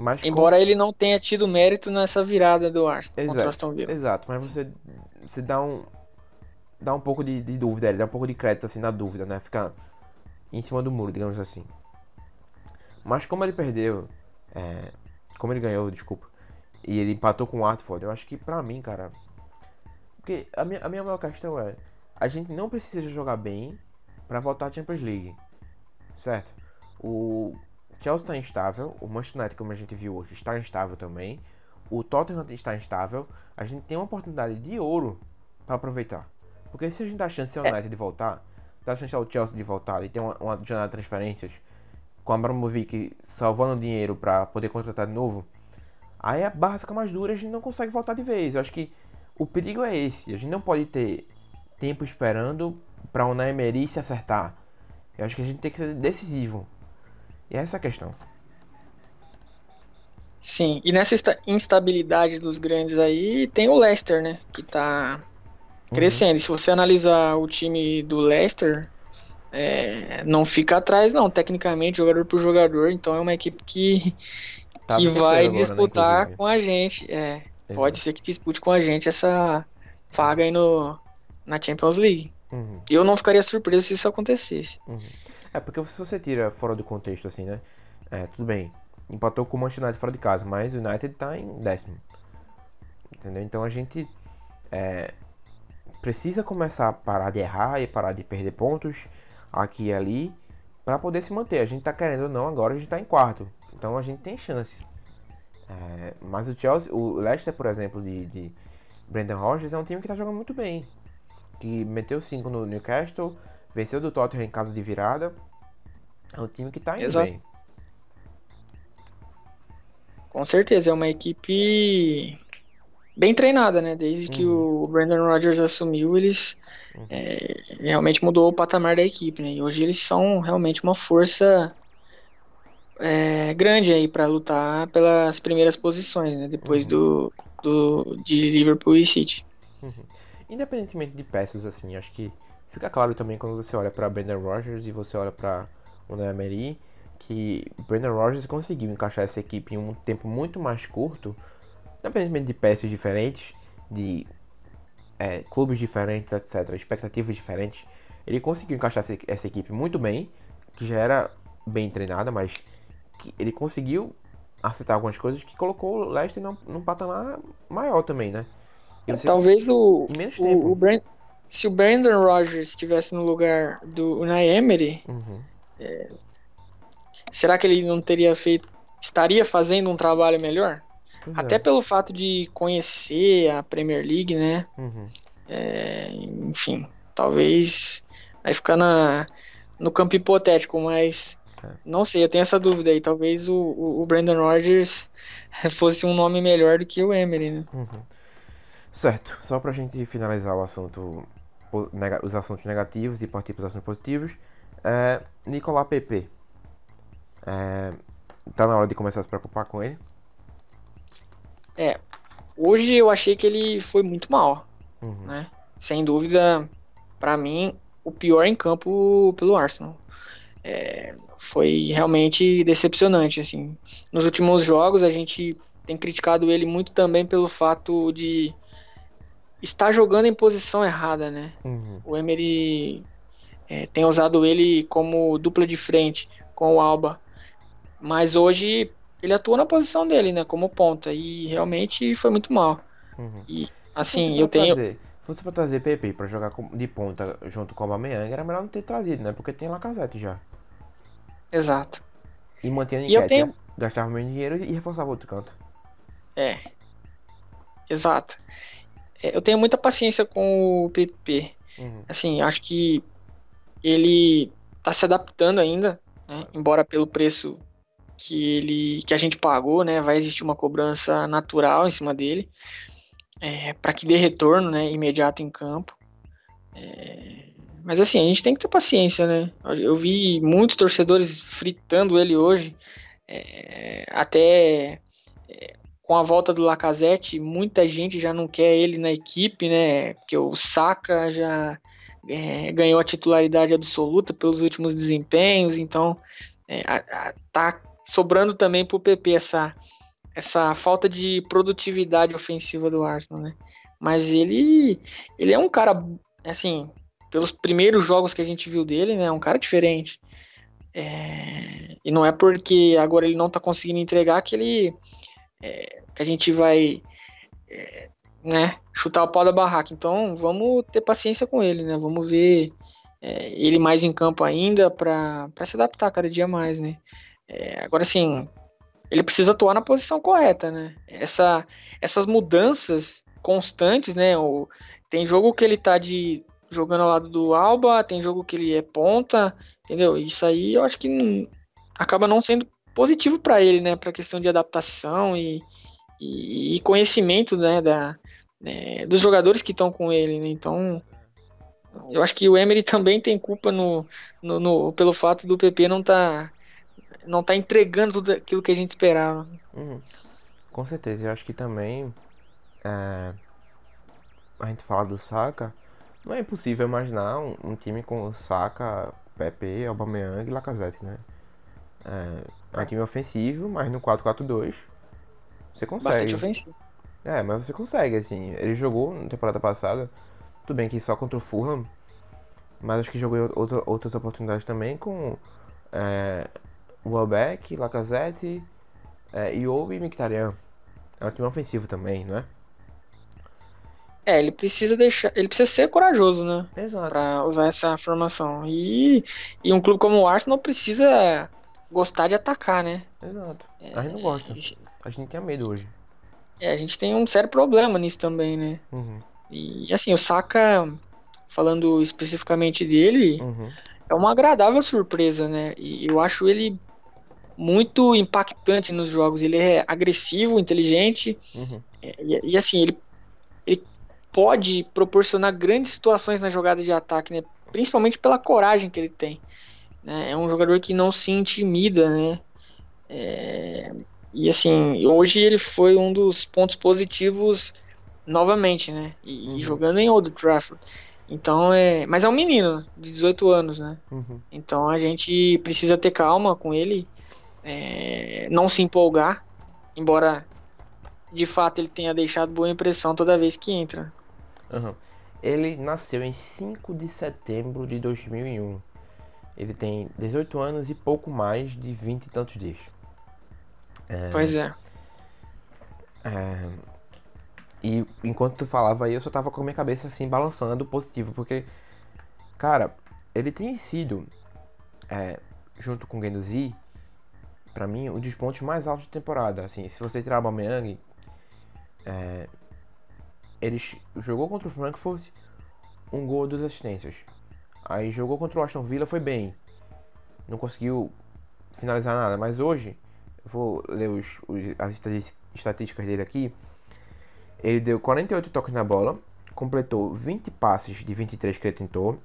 Mas
Embora ele não tenha tido mérito nessa virada do Arsenal contra o
Exato.
Aston Villa.
Exato, mas você, você dá um dá um pouco de, de dúvida, ele dá um pouco de crédito assim na dúvida, né? Fica em cima do muro, digamos assim. Mas como ele perdeu, é, como ele ganhou, desculpa, e ele empatou com o Watford, eu acho que pra mim, cara, porque a minha, a minha maior questão é, a gente não precisa jogar bem pra voltar à Champions League, certo? O Chelsea está instável, o Manchester United, como a gente viu hoje, está instável também. O Tottenham está instável. A gente tem uma oportunidade de ouro para aproveitar. Porque se a gente dá chance ao United de voltar, dá chance ao Chelsea de voltar e ter uma, uma jornada de transferências com a Abramovic salvando dinheiro para poder contratar de novo, aí a barra fica mais dura e a gente não consegue voltar de vez. Eu acho que o perigo é esse. A gente não pode ter tempo esperando para o Emery se acertar. Eu acho que a gente tem que ser decisivo. E essa é a questão.
Sim, e nessa instabilidade dos grandes aí, tem o Leicester, né? Que tá crescendo. E se você analisar o time do Leicester, é, não fica atrás, não, tecnicamente, jogador por jogador. Então é uma equipe que,
Tá
que vai
agora, né,
disputar
inclusive.
com a gente. É, pode ser que dispute com a gente essa vaga aí no, na Champions League.
Uhum,
Eu não ficaria surpreso se isso acontecesse.
uhum. É porque se você tira fora do contexto assim, né? É, tudo bem. Empatou com o Manchester United fora de casa, mas o United tá em décimo. Entendeu? Então a gente é, precisa começar a parar de errar e parar de perder pontos aqui e ali para poder se manter. A gente tá querendo ou não, agora a gente tá em quarto. Então a gente tem chance. É, mas o Chelsea, o Leicester, por exemplo, de, de Brendan Rodgers, é um time que tá jogando muito bem. Que meteu 5 no Newcastle, venceu do Tottenham em casa de virada. É um time que tá indo
Exato.
bem.
Com certeza, é uma equipe bem treinada, né? Desde que o Brandon Rodgers assumiu, eles é, realmente mudou o patamar da equipe, né? E hoje eles são realmente uma força é, grande aí para lutar pelas primeiras posições, né? Depois do, do de Liverpool e City.
Independentemente de peças, assim, acho que fica claro também quando você olha para Brendan Rodgers e você olha para o Emery que Brendan Rodgers conseguiu encaixar essa equipe em um tempo muito mais curto, independentemente de peças diferentes, de é, clubes diferentes, etc., expectativas diferentes. Ele conseguiu encaixar essa, equipe muito bem, que já era bem treinada, mas que ele conseguiu acertar algumas coisas que colocou o Leicester num, num patamar maior também, né? Você-
Talvez o,
em menos tempo.
o, o Bran- se o Brandon Rodgers estivesse no lugar do Unai Emery,
Uhum.
será que ele não teria feito, estaria fazendo um trabalho melhor? Até
é.
pelo fato de conhecer a Premier League, né?
Uhum.
É, enfim, talvez vai ficar na, no campo hipotético, mas
É.
não sei, eu tenho essa dúvida aí. Talvez o, o, o Brandon Rodgers [LAUGHS] fosse um nome melhor do que o Emery, né?
Uhum. Certo, só pra gente finalizar o assunto, os assuntos negativos e partir para os assuntos positivos, é, Nicolas Pepe. É, tá na hora de começar a se preocupar com ele.
Hoje eu achei que ele foi muito mal,
Uhum.
né? Sem dúvida, pra mim, o pior em campo pelo Arsenal. É, foi realmente decepcionante, assim. Nos últimos jogos a gente tem criticado ele muito também pelo fato de estar jogando em posição errada, né?
Uhum.
O Emery é, tem usado ele como dupla de frente com o Alba, mas hoje ele atua na posição dele, né? Como ponta e realmente foi muito mal.
Uhum.
E
Se
assim, eu tenho
Trazer, se fosse pra trazer Pepe pra jogar de ponta junto com o Aubameyang, era melhor não ter trazido, né? Porque tem Lacazette já.
exato.
E mantinha
E eu
Nketiah,
tenho-
gastava menos dinheiro e reforçava outro canto.
É. Exato. É, eu tenho muita paciência com o PP.
Uhum.
Assim, acho que ele tá se adaptando ainda, né? embora pelo preço que ele que a gente pagou, né, vai existir uma cobrança natural em cima dele, é, para que dê retorno, né, imediato em campo. É, mas assim, a gente tem que ter paciência, né? Eu vi muitos torcedores fritando ele hoje, é, até é, com a volta do Lacazette, muita gente já não quer ele na equipe, né? Porque o Saka já é, ganhou a titularidade absoluta pelos últimos desempenhos, então é, a, a, tá sobrando também para o PP essa, essa falta de produtividade ofensiva do Arsenal, né? Mas ele, ele é um cara, assim, pelos primeiros jogos que a gente viu dele, né? É um cara diferente. É, e não é porque agora ele não tá conseguindo entregar que ele. É, que a gente vai. É, né, chutar o pau da barraca. Então vamos ter paciência com ele, né? Vamos ver é, ele mais em campo ainda para se adaptar cada dia mais, né? É, agora sim, ele precisa atuar na posição correta, né? Essa, essas mudanças constantes, né? O, tem jogo que ele tá de jogando ao lado do Alba, tem jogo que ele é ponta, entendeu? Isso aí eu acho que acaba não sendo positivo para ele, né? Para questão de adaptação e, e, e conhecimento, né? Da, né, dos jogadores que estão com ele, né? Então eu acho que o Emery também tem culpa no, no, no pelo fato do PP não tá não tá entregando tudo aquilo que a gente esperava.
Uhum. Com certeza, eu acho que também é, a gente fala do Saka, não é impossível imaginar um, um time com Saka, Pepe, Aubameyang e Lacazette, né? É, é um time ofensivo, mas no 4-4-2 você consegue.
Bastante ofensivo.
É, mas você consegue, assim. Ele jogou na temporada passada, tudo bem que só contra o Fulham, mas acho que jogou outra, outras oportunidades também com é, Welbeck, Lacazette, é, Iobi e Mkhitaryan. É um time ofensivo também, não é?
É, ele precisa deixar, ele precisa ser corajoso, né?
Exato.
Pra usar essa formação. E, e um clube como o Arsenal precisa gostar de atacar, né?
Exato. A gente não gosta. A gente tem medo hoje.
É, a gente tem um sério problema nisso também, né?
Uhum.
E assim, o Saka, falando especificamente dele,
uhum.
é uma agradável surpresa, né? E eu acho ele muito impactante nos jogos. Ele é agressivo, inteligente.
Uhum.
E, e, assim, ele, ele pode proporcionar grandes situações na jogada de ataque, né? Principalmente pela coragem que ele tem. Né? É um jogador que não se intimida, né? É, e assim, hoje ele foi um dos pontos positivos novamente, né? E, uhum. jogando em Old Trafford. Então é. Mas é um menino de 18 anos, né?
Uhum.
Então a gente precisa ter calma com ele é, não se empolgar, embora de fato ele tenha deixado boa impressão toda vez que entra.
Uhum. Ele nasceu em 5 de setembro de 2001. Ele tem 18 anos e pouco mais de 20 e tantos dias.
É... Pois é.
é. E enquanto tu falava aí, eu só tava com a minha cabeça assim balançando positivo, porque, cara, ele tem sido, é, junto com o Genduzi, para mim, um dos pontos mais altos da temporada. Assim, se você tirar o Aubameyang, é, ele jogou contra o Frankfurt, um gol, duas assistências. Aí jogou contra o Aston Villa, foi bem. Não conseguiu finalizar nada, mas hoje, vou ler os, as estatísticas dele aqui. Ele deu 48 toques na bola, completou 20 passes de 23 que ele tentou.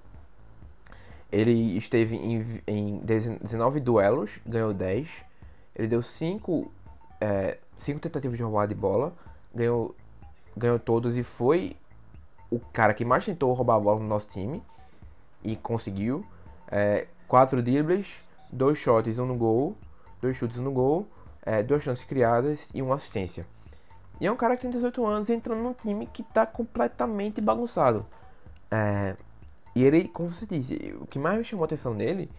Ele esteve em, em 19 duelos, ganhou 10 ele deu cinco, é, cinco tentativas de roubada de bola, ganhou, ganhou todos e foi o cara que mais tentou roubar a bola no nosso time e conseguiu. É, quatro dribles, dois shots, um no gol, dois chutes no gol, é, duas chances criadas e uma assistência. E é um cara que tem 18 anos entrando num time que está completamente bagunçado. É, e ele, como você disse, o que mais me chamou a atenção nele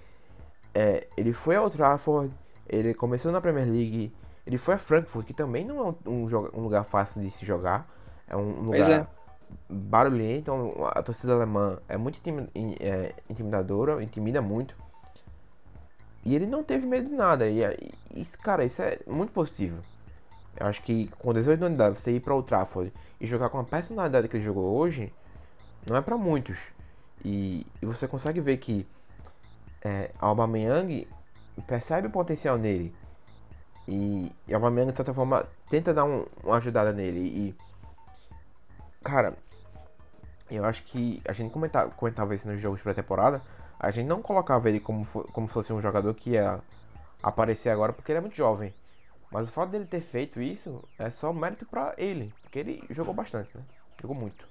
é ele foi ao Trafford, ele começou na Premier League. Ele foi a Frankfurt, que também não é um, um, um lugar fácil de se jogar. É um lugar é. barulhento. Então a torcida alemã é muito é, intimidadora, intimida muito. E ele não teve medo de nada. E, e isso, cara, isso é muito positivo. Eu acho que com 18 anos você ir para o Trafford e jogar com a personalidade que ele jogou hoje, não é para muitos. E, e, você consegue ver que é, Aubameyang percebe o potencial nele. E, e Aubameyang, de certa forma, tenta dar um, uma ajudada nele. E, cara, eu acho que a gente comentava, comentava isso nos jogos pré-temporada. A gente não colocava ele como, como fosse um jogador que ia aparecer agora porque ele é muito jovem. Mas o fato dele ter feito isso é só mérito para ele, porque ele jogou bastante, né? Jogou muito.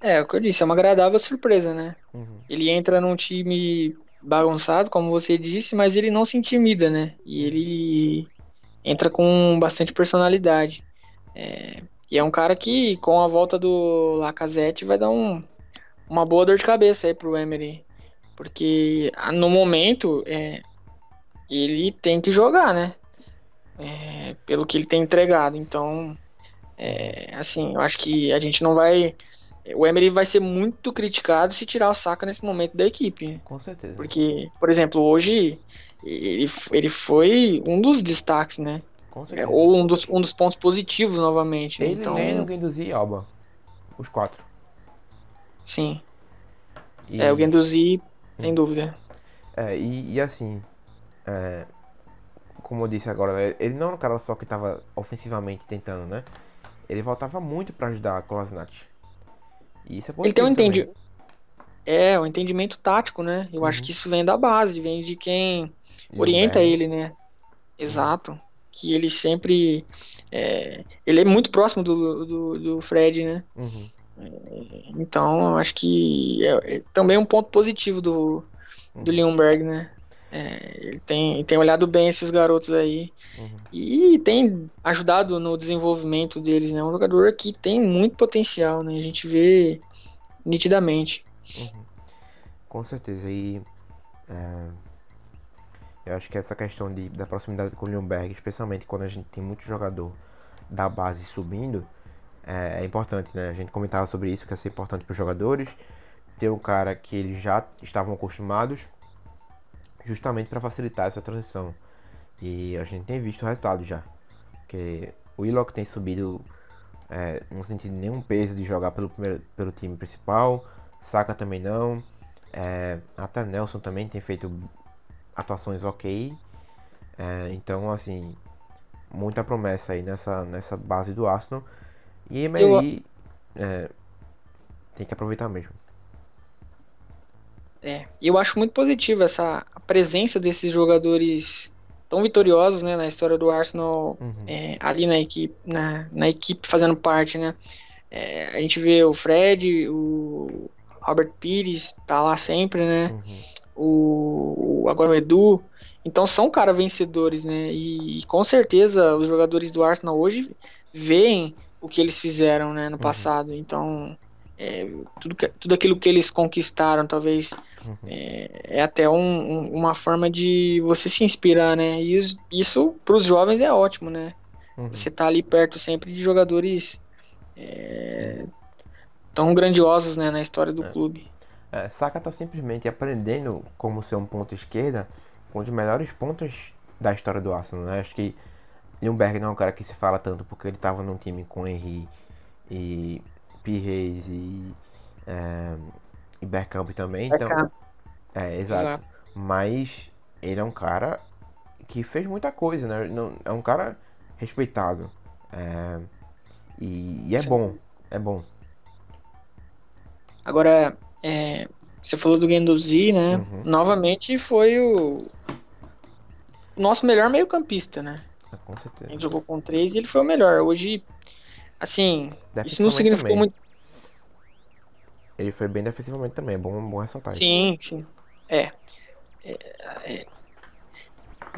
É, o que eu disse, é uma agradável surpresa, né? Uhum. Ele entra num time bagunçado, como você disse, mas ele não se intimida, né? E ele entra com bastante personalidade. É, e é um cara que, com a volta do Lacazette, vai dar um, uma boa dor de cabeça aí pro Emery. Porque no momento é, ele tem que jogar, né? É, pelo que ele tem entregado. Então, é, assim, eu acho que a gente não vai. O Emery vai ser muito criticado se tirar o Saka nesse momento da equipe.
Com certeza.
Porque, por exemplo, hoje ele, ele foi um dos destaques, né? É, ou um dos, um dos pontos positivos novamente.
Né?
Ele, então...
Leno, Guendouzi e Alba. Os quatro.
Sim. E... É, o Guendouzi, sem dúvida.
É, e, e assim, é, como eu disse agora, né, ele não era um cara só que estava ofensivamente tentando, né? Ele voltava muito para ajudar a Kolasinac.
E isso é Ele tem um entendi... É, o um entendimento tático, né? Eu uhum. acho que isso vem da base, vem de quem orienta ele, né? Exato que ele sempre. É, ele é muito próximo do, do, do Fred, né? Uhum. É, então, acho que é, é, também um ponto positivo do, uhum. do Leonberg, né? É, ele tem, tem olhado bem esses garotos aí uhum. e tem ajudado no desenvolvimento deles, né? Um jogador que tem muito potencial, né? A gente vê nitidamente.
Uhum. Com certeza. E é, eu acho que essa questão de, da proximidade com o Leonberg, especialmente quando a gente tem muito jogador da base subindo, é, é importante, né? A gente comentava sobre isso, que é ser importante para os jogadores. Ter um cara que eles já estavam acostumados, justamente para facilitar essa transição. E a gente tem visto o resultado já. Porque o Willock tem subido, é, não sentindo nenhum peso de jogar pelo, primeiro, pelo time principal. Saka também não. É, até Nelson também tem feito atuações ok. É, então, assim, muita promessa aí nessa, nessa base do Arsenal. E Emery eu... é, tem que aproveitar mesmo.
É, eu acho muito positivo essa presença desses jogadores tão vitoriosos né, na história do Arsenal uhum. é, ali na equipe, na, na equipe fazendo parte, né? É, a gente vê o Fred, o Robert Pires, tá lá sempre, né? Uhum o, agora o Edu. Então são caras vencedores, né? E, e, com certeza os jogadores do Arsenal hoje veem o que eles fizeram né, no uhum. passado. Então é, tudo, que, tudo aquilo que eles conquistaram, talvez uhum. é, é, até um, um, uma forma de você se inspirar, né? E isso, isso para os jovens é ótimo, né? Uhum. Você tá ali perto sempre de jogadores é, tão grandiosos né, na história do é. clube.
É, Saka está simplesmente aprendendo como ser um ponto esquerda com um dos melhores pontos da história do Arsenal. Né? Acho que Lundberg não é um cara que se fala tanto porque ele estava num time com Henry e Pires e, é, e Bergkamp também. Então, é, exato. exato. Mas ele é um cara que fez muita coisa, né? Não, é um cara respeitado. É, e, e é Sim. bom, é bom.
Agora, é, você falou do Guendouzi, né? Uhum. Novamente foi o, o nosso melhor meio-campista, né?
É, com certeza.
Ele jogou com três e ele foi o melhor. Hoje, assim, isso não significou
também.
muito.
Ele foi bem defensivamente também, é bom, bom ressaltar
Sim, isso. sim. É. é, é.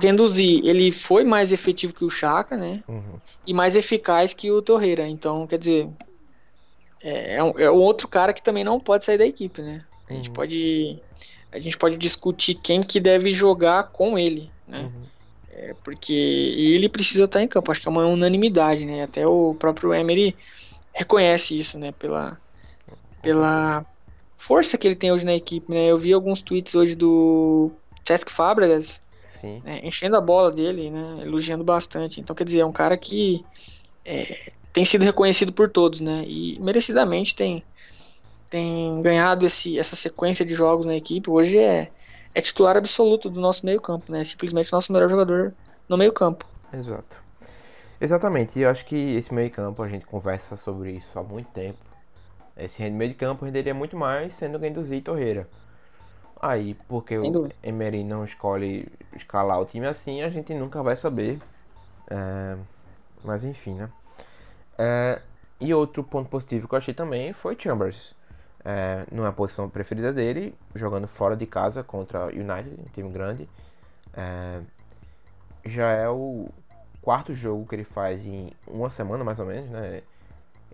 ele foi mais efetivo que o Chaka, né? Uhum. E mais eficaz que o Torreira. Então, quer dizer, é, é, um, é outro cara que também não pode sair da equipe, né? A gente uhum. pode a gente pode discutir quem que deve jogar com ele, né? Uhum. É, porque ele precisa estar em campo. Acho que é uma unanimidade, né? Até o próprio Emery reconhece isso, né? Pela pela força que ele tem hoje na equipe, né? Eu vi alguns tweets hoje do Cesc Fábregas né? enchendo a bola dele, né? Elogiando bastante. Então, quer dizer, é um cara que é, tem sido reconhecido por todos, né? E merecidamente tem, tem ganhado esse, essa sequência de jogos na equipe. Hoje é, é titular absoluto do nosso meio-campo, né? Simplesmente nosso melhor jogador no meio-campo.
Exato. Exatamente, e eu acho que esse meio-campo a gente conversa sobre isso há muito tempo. Esse meio de campo renderia muito mais sendo Guendouzi e Torreira. Aí, porque o Emery não escolhe escalar o time assim, a gente nunca vai saber. É, mas enfim, né? É, e outro ponto positivo que eu achei também foi Chambers. É, não é a posição preferida dele, jogando fora de casa contra United, um time grande. É, já é o quarto jogo que ele faz em uma semana, mais ou menos, né?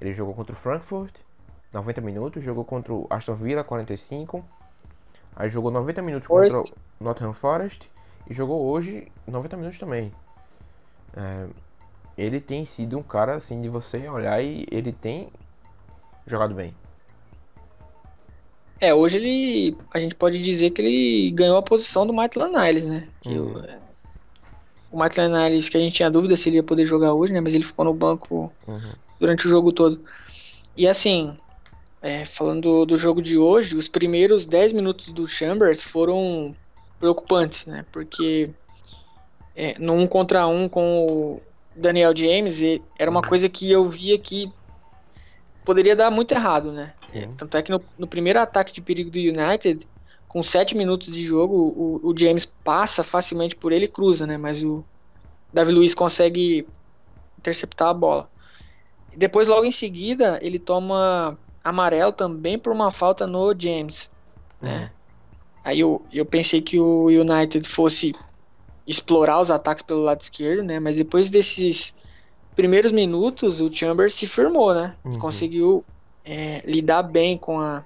Ele jogou contra o Frankfurt, 90 minutos, jogou contra o Aston Villa, 45. Aí jogou 90 minutos contra o Nottingham Forest e jogou hoje 90 minutos também. É, ele tem sido um cara assim de você olhar e ele tem jogado bem.
É, hoje ele. A gente pode dizer que ele ganhou a posição do Maitland Niles, né? Que uhum. o, o Maitland Niles, que a gente tinha dúvida se ele ia poder jogar hoje, né? Mas ele ficou no banco uhum. durante o jogo todo. E assim, é, falando do, do, jogo de hoje, os primeiros 10 minutos do Chambers foram preocupantes, né? Porque é, no um contra um com o Daniel James era uma uhum. coisa que eu via que poderia dar muito errado, né? Sim. Tanto é que no, no, primeiro ataque de perigo do United, com 7 minutos de jogo, o, o, James passa facilmente por ele e cruza, né? Mas o Davi Luiz consegue interceptar a bola. Depois, logo em seguida, ele toma amarelo também por uma falta no James, né? Uhum. Aí eu, eu pensei que o United fosse explorar os ataques pelo lado esquerdo, né? Mas depois desses primeiros minutos, o Chambers se firmou, né? Uhum. Conseguiu é, lidar bem com a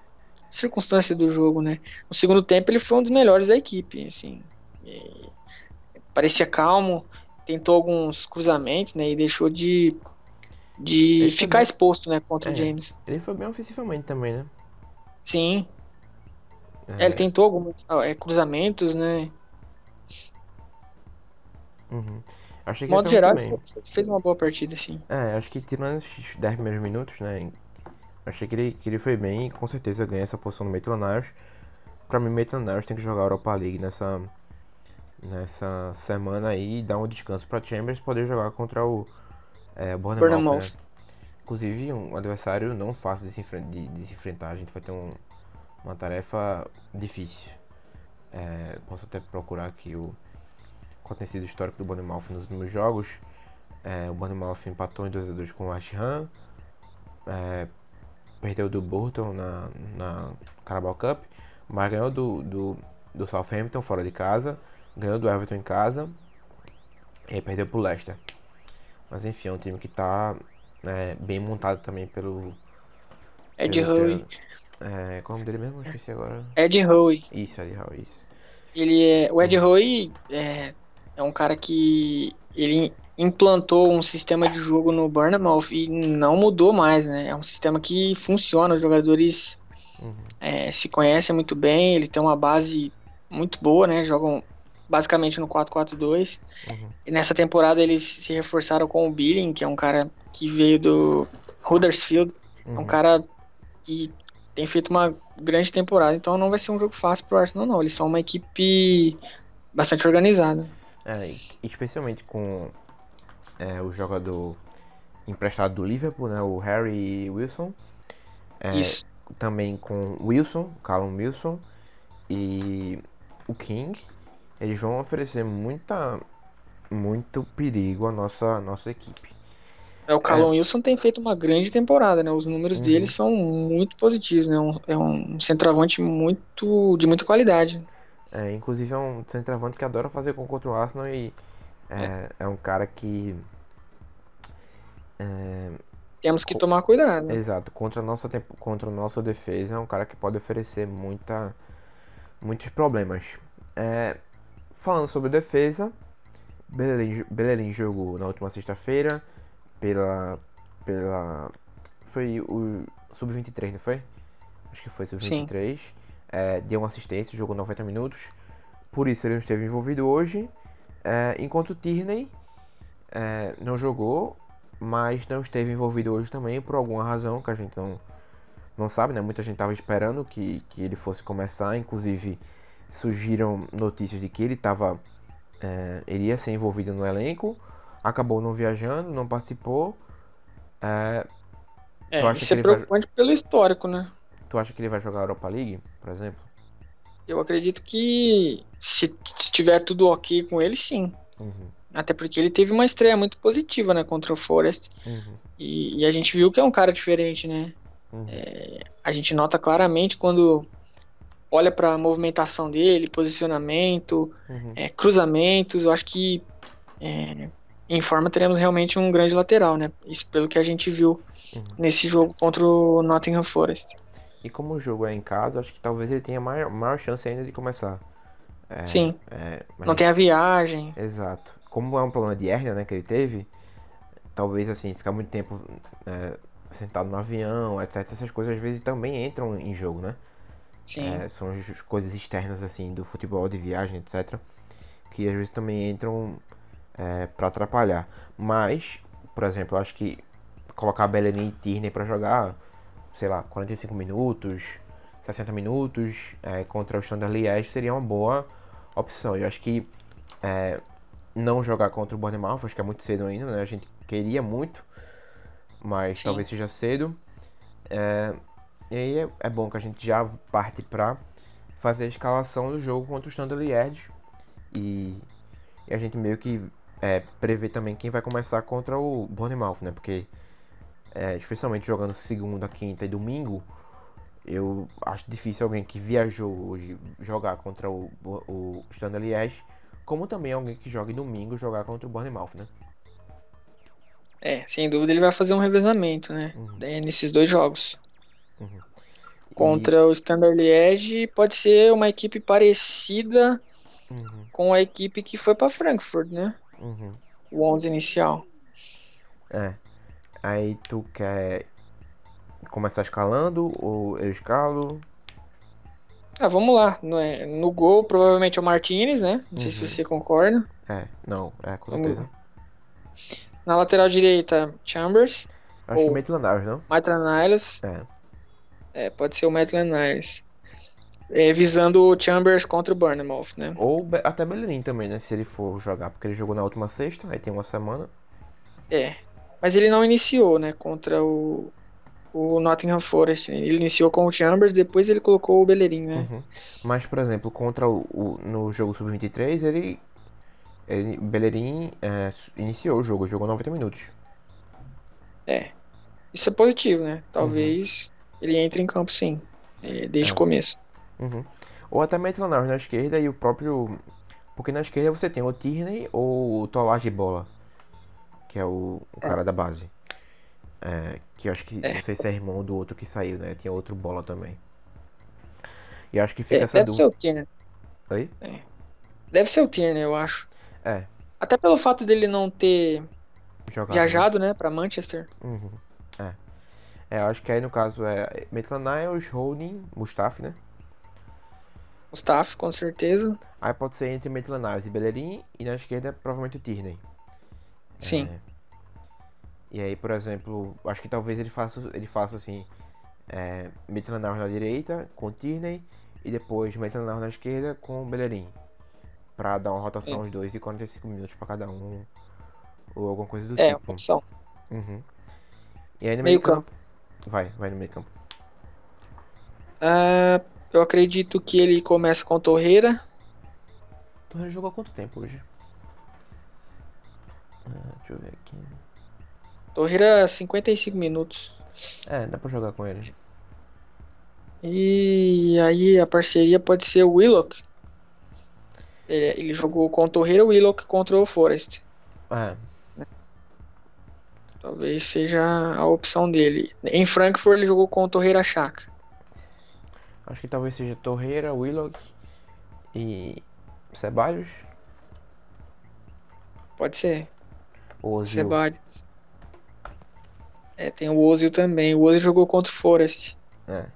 circunstância do jogo, né? No segundo tempo ele foi um dos melhores da equipe, assim. parecia calmo, tentou alguns cruzamentos, né? E deixou de, de ficar bem... exposto, né? Contra é, o James.
Ele foi bem ofensivamente também, né?
Sim. É. ele tentou alguns é, cruzamentos, né?
Uhum.
Achei que modo geral, fez uma boa partida, sim.
É, acho que tirando os 10 primeiros minutos, né? Achei que ele, que ele foi bem e com certeza ganha essa posição no Maitland Pra mim, Maitland tem que jogar a Europa League nessa, nessa semana aí e dar um descanso pra Chambers poder jogar contra o é, Bournemouth. Né? Inclusive, um adversário não fácil de se, de, de se enfrentar. A gente vai ter um, uma tarefa difícil. É, posso até procurar aqui o sido o histórico do Bournemouth nos últimos jogos. É, o Bournemouth empatou em 2x2 com o Ham. É, perdeu do Burton na, na Carabao Cup. Mas ganhou do, do, do Southampton fora de casa. Ganhou do Everton em casa. E perdeu pro Leicester. Mas enfim, é um time que está é, bem montado também pelo.
Ed Howe.
É, qual é o nome dele mesmo? Esqueci agora.
Ed Howe.
Isso, Ed Howe, isso.
Ele é, o Ed Howe é, é um cara que ele implantou um sistema de jogo no Bournemouth e não mudou mais, né? É um sistema que funciona, os jogadores uhum. é, se conhecem muito bem, ele tem uma base muito boa, né? Jogam basicamente no 4-4-2. Uhum. E nessa temporada eles se reforçaram com o Billing, que é um cara que veio do Huddersfield, uhum. é um uhum. cara que tem feito uma grande temporada, então não vai ser um jogo fácil pro Arsenal, não. Eles são uma equipe bastante organizada.
É, especialmente com é, o jogador emprestado do Liverpool, né, o Harry Wilson. É, Isso. Também com Wilson, Callum Wilson e o King. Eles vão oferecer muita, muito perigo à nossa, nossa equipe.
É, o Callum é. Wilson tem feito uma grande temporada, né? Os números uhum. dele são muito positivos, né? Um, é um centroavante muito de muita qualidade.
É, inclusive é um centroavante que adora fazer gol contra o Arsenal e é, é. é um cara que.
É, Temos que tomar cuidado. Né?
Exato, contra a, nossa, contra a nossa defesa é um cara que pode oferecer muita, muitos problemas. É, falando sobre defesa, Bellerin, Bellerin jogou na última sexta-feira pela. pela. Foi o Sub-23, não foi? Acho que foi Sub-23 é, deu uma assistência, jogou 90 minutos. Por isso ele não esteve envolvido hoje. É, enquanto o Tierney é, não jogou, mas não esteve envolvido hoje também por alguma razão que a gente não, não sabe, né? Muita gente estava esperando que, que ele fosse começar, inclusive surgiram notícias de que ele estava é, ele ia ser envolvido no elenco, acabou não viajando, não participou. É,
É, isso é
ele vai-
preocupante pelo histórico, né?
Tu acha que ele vai jogar a Europa League, por exemplo?
Eu acredito que se estiver tudo ok com ele, sim.
Uhum,
Até porque ele teve uma estreia muito positiva, né, contra o Forest.
uhum,
E, e a gente viu que é um cara diferente, né?
uhum.
A gente nota claramente quando olha para a movimentação dele, posicionamento,
uhum.
é, cruzamentos. Eu acho que é, em forma teremos realmente um grande lateral, né? Isso pelo que a gente viu
Uhum.
nesse jogo contra o Nottingham Forest.
E como o jogo é em casa, acho que talvez ele tenha maior, maior chance ainda de começar. É,
Sim.
é, mas-
Não tem a viagem.
Exato. Como é um problema de hérnia, né, que ele teve, talvez assim, ficar muito tempo é, sentado no avião, etc. Essas coisas às vezes também entram em jogo, né?
Sim.
É, são as coisas externas assim do futebol, de viagem, etc. Que às vezes também entram é, para atrapalhar. Mas, por exemplo, eu acho que colocar Bellerin e Tierney para jogar, sei lá, 45 minutos, 60 minutos é, contra o Standard Liège seria uma boa opção. Eu acho que é, não jogar contra o Bournemouth, acho que é muito cedo ainda, né? A gente queria muito, mas
Sim.
talvez seja cedo. É, e aí é, é bom que a gente já parte pra fazer a escalação do jogo contra o Standard Liège e, e a gente meio que é, prevê também quem vai começar contra o Bournemouth, né? Porque é, especialmente jogando segunda, quinta e domingo, eu acho difícil alguém que viajou hoje jogar contra o, o, o Standard Liège, como também alguém que jogue domingo jogar contra o Bournemouth, né?
É, sem dúvida ele vai fazer um revezamento, né?
Uhum.
É, nesses dois jogos.
E-
Contra o Standard Liège pode ser uma equipe parecida
Uhum,
com a equipe que foi para Frankfurt, né?
uhum.
O 11 inicial.
É. Aí tu quer começar escalando ou eu escalo?
Ah, vamos lá. No, é, no gol, provavelmente é o Martinez, né? Não sei se
Uhum.
você concorda.
É, não, é, com
Vamos
certeza.
Na lateral direita, Chambers,
Acho que Maitland Niles, não?
Maitland Niles.
É.
É, pode ser o Maitland Niles. É, visando o Chambers contra o Bournemouth, né?
Ou até Bellerin também, né? Se ele for jogar, porque ele jogou na última sexta, aí tem uma semana.
É. Mas ele não iniciou, né? Contra o, o Nottingham Forest. Ele iniciou com o Chambers, depois ele colocou o Bellerin, né?
Uhum. Mas, por exemplo, contra o, o- no jogo sub-23, ele, ele Bellerin é, iniciou o jogo, jogou 90 minutos.
É. Isso é positivo, né? Talvez ele entre em campo sim. é, desde
É.
o começo.
Uhum. Ou até Maitland na esquerda e o próprio... Porque na esquerda você tem o Tierney ou o Tolage Bola, que é o, o cara da base. É, que eu acho que,
É.
não sei se é irmão do outro que saiu, né? Tinha outro Bola também. E acho que fica
É,
essa
deve ser
dúvida.
o Tierney.
Oi?
Deve ser o Tierney, eu acho.
É,
Até pelo fato dele não ter
jogado.
viajado, né, pra Manchester.
Uhum. É. É, eu acho que aí no caso é Maitland Niles, Holding, Mustafi, né?
Mustafi, com certeza.
Aí pode ser entre Maitland Niles e Bellerin e na esquerda provavelmente o Tierney.
Sim.
É. E aí, por exemplo, acho que talvez ele faça, ele faça assim, é, Niles na direita com o Tierney e depois Niles na esquerda com o Bellerin. Pra dar uma rotação aos dois de 45 minutos pra cada um. Ou alguma coisa do
É, uma
tipo.
opção.
Uhum. E aí no
Meio
meio campo. Vai, vai no meio campo.
Ah, eu acredito que ele começa com Torreira.
Tu jogou há quanto tempo hoje? Ah, deixa eu ver aqui.
Torreira 55 minutos.
É, dá pra jogar com ele.
E aí a parceria pode ser o Willock. Ele, ele jogou com o Torreira, Willock contra o Forest.
É,
Talvez seja a opção dele. Em Frankfurt ele jogou com o Torreira Chaka.
acho que talvez seja Torreira, Willock e Ceballos
Pode ser.
Ozil.
Ceballos. É, tem o Ozil também. O Ozil jogou contra o Forest.
É.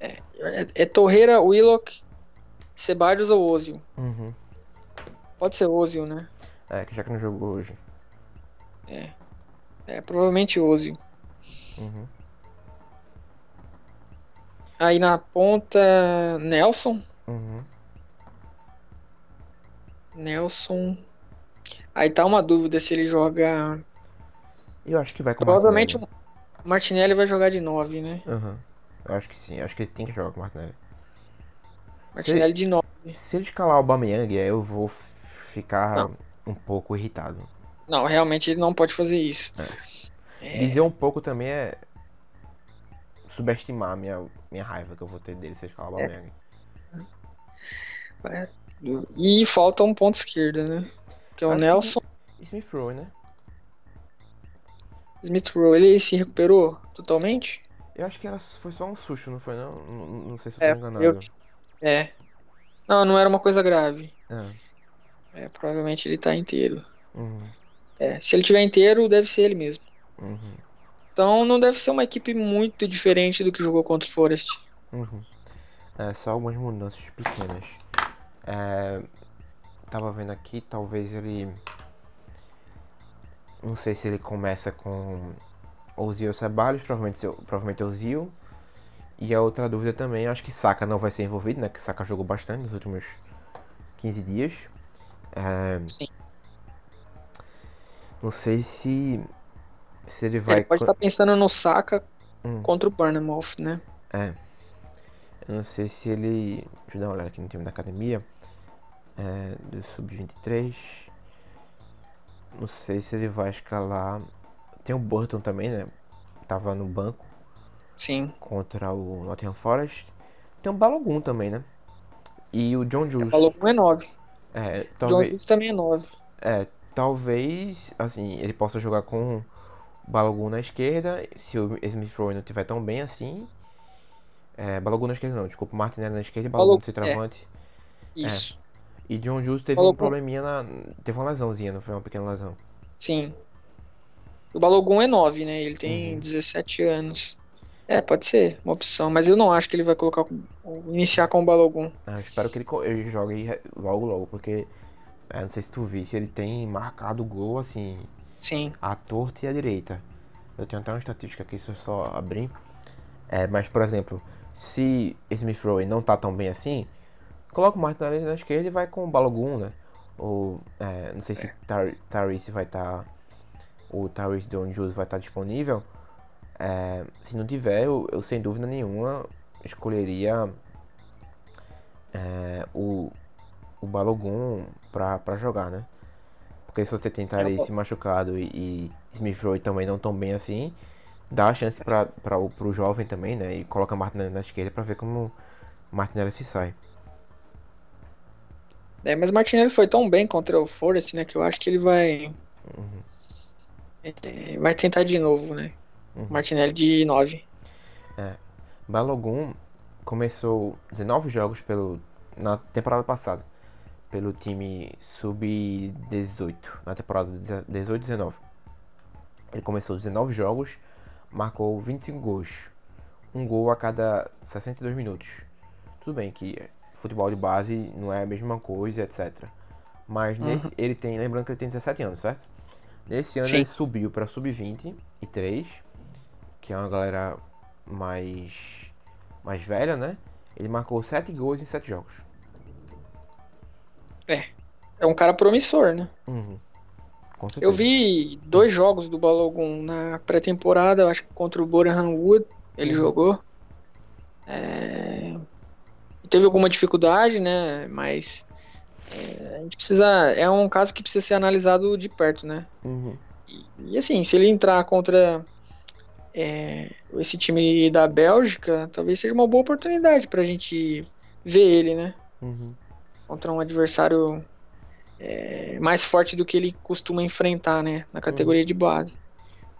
É, é Torreira, Willock, Ceballos ou Ozil.
Uhum.
Pode ser Ozil, né?
É, que já que não jogou hoje.
É, provavelmente Ozil.
Uhum.
Aí na ponta, Nelson.
Uhum.
Nelson. Aí tá uma dúvida se ele joga.
Eu acho que vai com
Provavelmente
Martinelli.
o Martinelli vai jogar de 9, né?
Aham. Eu acho que sim. Eu acho que ele tem que jogar com o Martinelli.
Martinelli de 9.
Se ele escalar o Aubameyang, eu vou ficar
Não.
um pouco irritado.
Não, realmente ele não pode fazer isso. É.
Dizer um pouco também é subestimar a minha, minha raiva que eu vou ter dele se escalar o
É.
Aubameyang.
E falta um ponto esquerda, né? Que é o
Acho que-
Nelson
Smith Rowe, né?
Smith Rowe. Ele se recuperou totalmente?
Eu acho que era, foi só um susto, não foi não? Não, não sei se eu
É,
tô
eu-
enganado.
É. Não, não era uma coisa grave.
É.
É, provavelmente ele tá inteiro.
Uhum,
É, se ele tiver inteiro, deve ser ele mesmo.
uhum,
Então não deve ser uma equipe muito diferente do que jogou contra o Forest.
uhum. É, só algumas mudanças pequenas. É, tava vendo aqui, talvez ele. Não sei se ele começa com Ozil Ceballos, provavelmente, provavelmente Ozil. E a outra dúvida também, acho que Saka não vai ser envolvido, né? Que Saka jogou bastante nos últimos 15 dias. É,
Sim.
não sei se. Se ele vai.
ele pode estar pensando no Saka
Hum.
contra o Bournemouth, né?
É. Eu não sei se ele. Deixa eu dar uma olhada aqui no time da academia. É, do Sub-23. Não sei se ele vai escalar. Tem o Burton também, né? Tava no banco
Sim.
contra o Nottingham Forest. Tem o Balogun também, né? E o John Jules.
Falou um é 9.
É,
John
talvez.
Hughes também é 9.
É, talvez, assim, ele possa jogar com o Balogun na esquerda, se o Smith Rowe não estiver tão bem assim. É, Balogun na esquerda não, desculpa, Martinelli na esquerda e Balogun
Balogun,
centroavante.
Isso.
E John Jules teve
Balogun.
um probleminha na... teve uma lesãozinha, não foi uma pequena lesão.
Sim. O Balogun é 9, né? Ele tem
Uhum.
17 anos. É, pode ser uma opção, mas eu não acho que ele vai colocar iniciar com o Balogun.
Ah, eu espero que ele, ele jogue logo logo, porque é, não sei se tu visse, ele tem marcado gol assim,
Sim.
à torta e à direita. Eu tenho até uma estatística aqui, se eu só abrir. É, mas, por exemplo, se Smith Rowe não tá tão bem assim, coloca o Martinelli na esquerda e vai com o Balogun, né? Ou, é, não sei se Tar Tyrese vai estar. o Tyrese John Jules vai estar disponível. É, se não tiver, eu, eu sem dúvida nenhuma escolheria é, o, o Balogun pra, pra jogar, né? Porque se você tem Tyrese machucado e, e Smith Rowe também não tão bem assim, dá a chance pra, pra, o- pro jovem também, né? E coloca Martinelli na esquerda pra ver como Martinelli se sai.
É, mas o Martinelli foi tão bem contra o Forest, né? Que eu acho que ele vai. é, vai tentar de novo, né?
Uhum.
Martinelli de 9.
Balogun começou 19 jogos pelo, na temporada passada pelo time sub-18, na temporada 18-19. Ele começou 19 jogos, marcou 25 gols, um gol a cada 62 minutos. Tudo bem que futebol de base não é a mesma coisa, etc. Mas nesse ele tem, lembrando que ele tem 17 anos, certo? Nesse ano
Sim.
ele subiu para sub-20 e 3, que é uma galera mais mais velha, né? Ele marcou 7 gols em 7 jogos.
É um cara promissor, né?
Uhum.
Eu vi dois jogos do Balogun na pré-temporada, acho que contra o Boreham Wood ele
Uhum.
jogou. É, Teve alguma dificuldade, né? Mas é, a gente precisa. É um caso que precisa ser analisado de perto, né?
Uhum.
E, e, assim, se ele entrar contra é, esse time da Bélgica, talvez seja uma boa oportunidade pra gente ver ele, né?
Uhum.
Contra um adversário é, mais forte do que ele costuma enfrentar, né? Na categoria de base.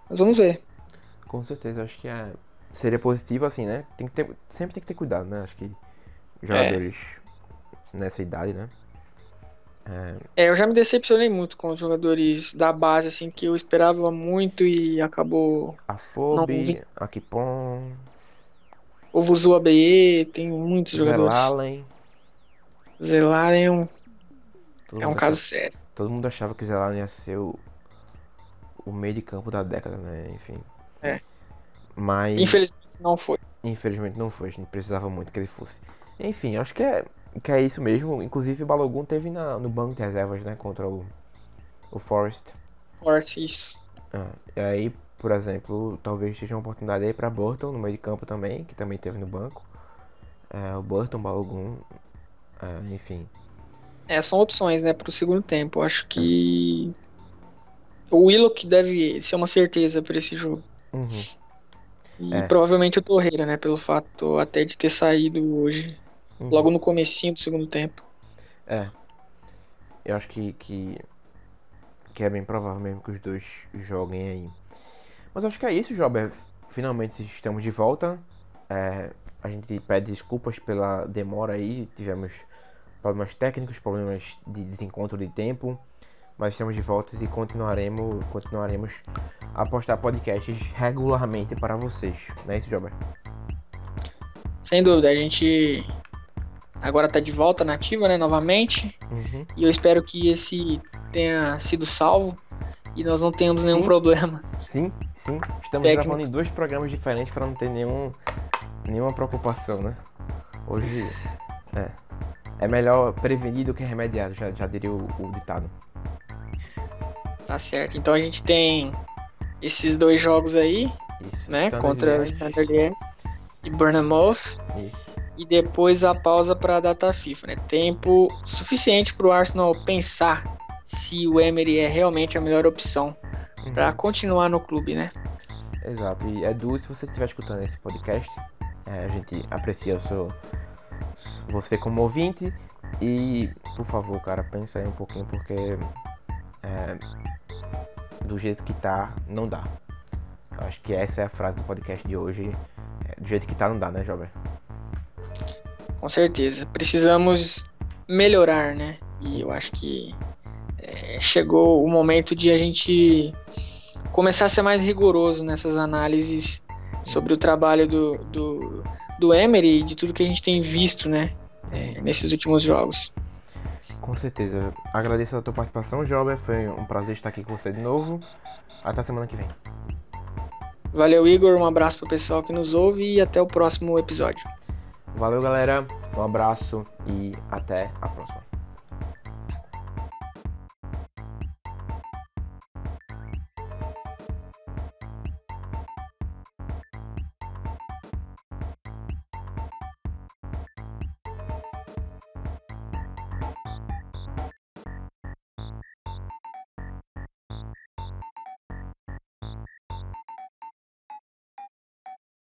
Mas vamos ver.
Com certeza, acho que é, seria positivo assim, né? Tem que ter, sempre tem que ter cuidado, né? Acho que jogadores nessa idade, né?
É, eu já me decepcionei muito com os jogadores da base, assim, que eu esperava muito e acabou.
A
Não, vi-
a Kipon,
O Vuzu ABE, tem muitos jogadores.
Zelalen.
Zelaren é um,
Todo
é um caso
achava-
sério.
todo mundo achava que Zelalen ia ser o, o meio de campo da década, né? Enfim.
É.
Mas
Infelizmente não foi.
infelizmente não foi, a gente precisava muito que ele fosse. Enfim, acho que é, que é isso mesmo. Inclusive o Balogun teve na, no banco de reservas, né? Contra o, o Forest.
Forte, isso.
Ah, e aí, por exemplo, talvez seja uma oportunidade aí pra Burton no meio de campo também, que também teve no banco. É, o Burton, o Balogun, é, enfim.
É, são opções, né, pro segundo tempo. Acho que o Willock deve ser uma certeza para esse jogo.
Uhum.
E
É.
provavelmente o Torreira, né, pelo fato até de ter saído hoje,
uhum.
logo no comecinho do segundo tempo.
É. Eu acho que, que, que é bem provável mesmo que os dois joguem aí. Mas acho que é isso, Jober. Finalmente estamos de volta. É, a gente pede desculpas pela demora aí. Tivemos problemas técnicos, problemas de desencontro de tempo. Mas estamos de volta e continuaremos, continuaremos a postar podcasts regularmente para vocês. Não é isso, Jober?
Sem dúvida, a gente agora tá de volta na ativa, né, novamente.
Uhum.
E eu espero que esse tenha sido salvo e nós não tenhamos nenhum
Sim.
problema.
Sim, sim. Estamos
Técnico.
gravando em dois programas diferentes para não ter nenhum, nenhuma preocupação, né? Hoje é, é melhor prevenir do que remediar, já, já diria o, o ditado.
Tá certo. Então a gente tem esses dois jogos aí,
Isso.
né,
Standard
contra o Standard Liège e Bournemouth.
Isso.
E depois a pausa para a data FIFA, né? Tempo suficiente para o Arsenal pensar se o Emery é realmente a melhor opção
Uhum.
para continuar no clube, né?
Exato. E Edu, se você estiver escutando esse podcast, é, a gente aprecia o seu, você como ouvinte. E, por favor, cara, pensa aí um pouquinho, porque é, do jeito que tá, não dá. Eu acho que essa é a frase do podcast de hoje. É, do jeito que tá, não dá, né, Jovem?
Com certeza. Precisamos melhorar, né? E eu acho que é, chegou o momento de a gente começar a ser mais rigoroso nessas análises sobre o trabalho do, do, do Emery e de tudo que a gente tem visto, né? é, nesses últimos jogos.
Com certeza. Agradeço a tua participação, Jovem. Foi um prazer estar aqui com você de novo. Até a semana que vem.
Valeu, Igor. Um abraço pro pessoal que nos ouve e até o próximo episódio.
Valeu, galera. Um abraço e até a próxima.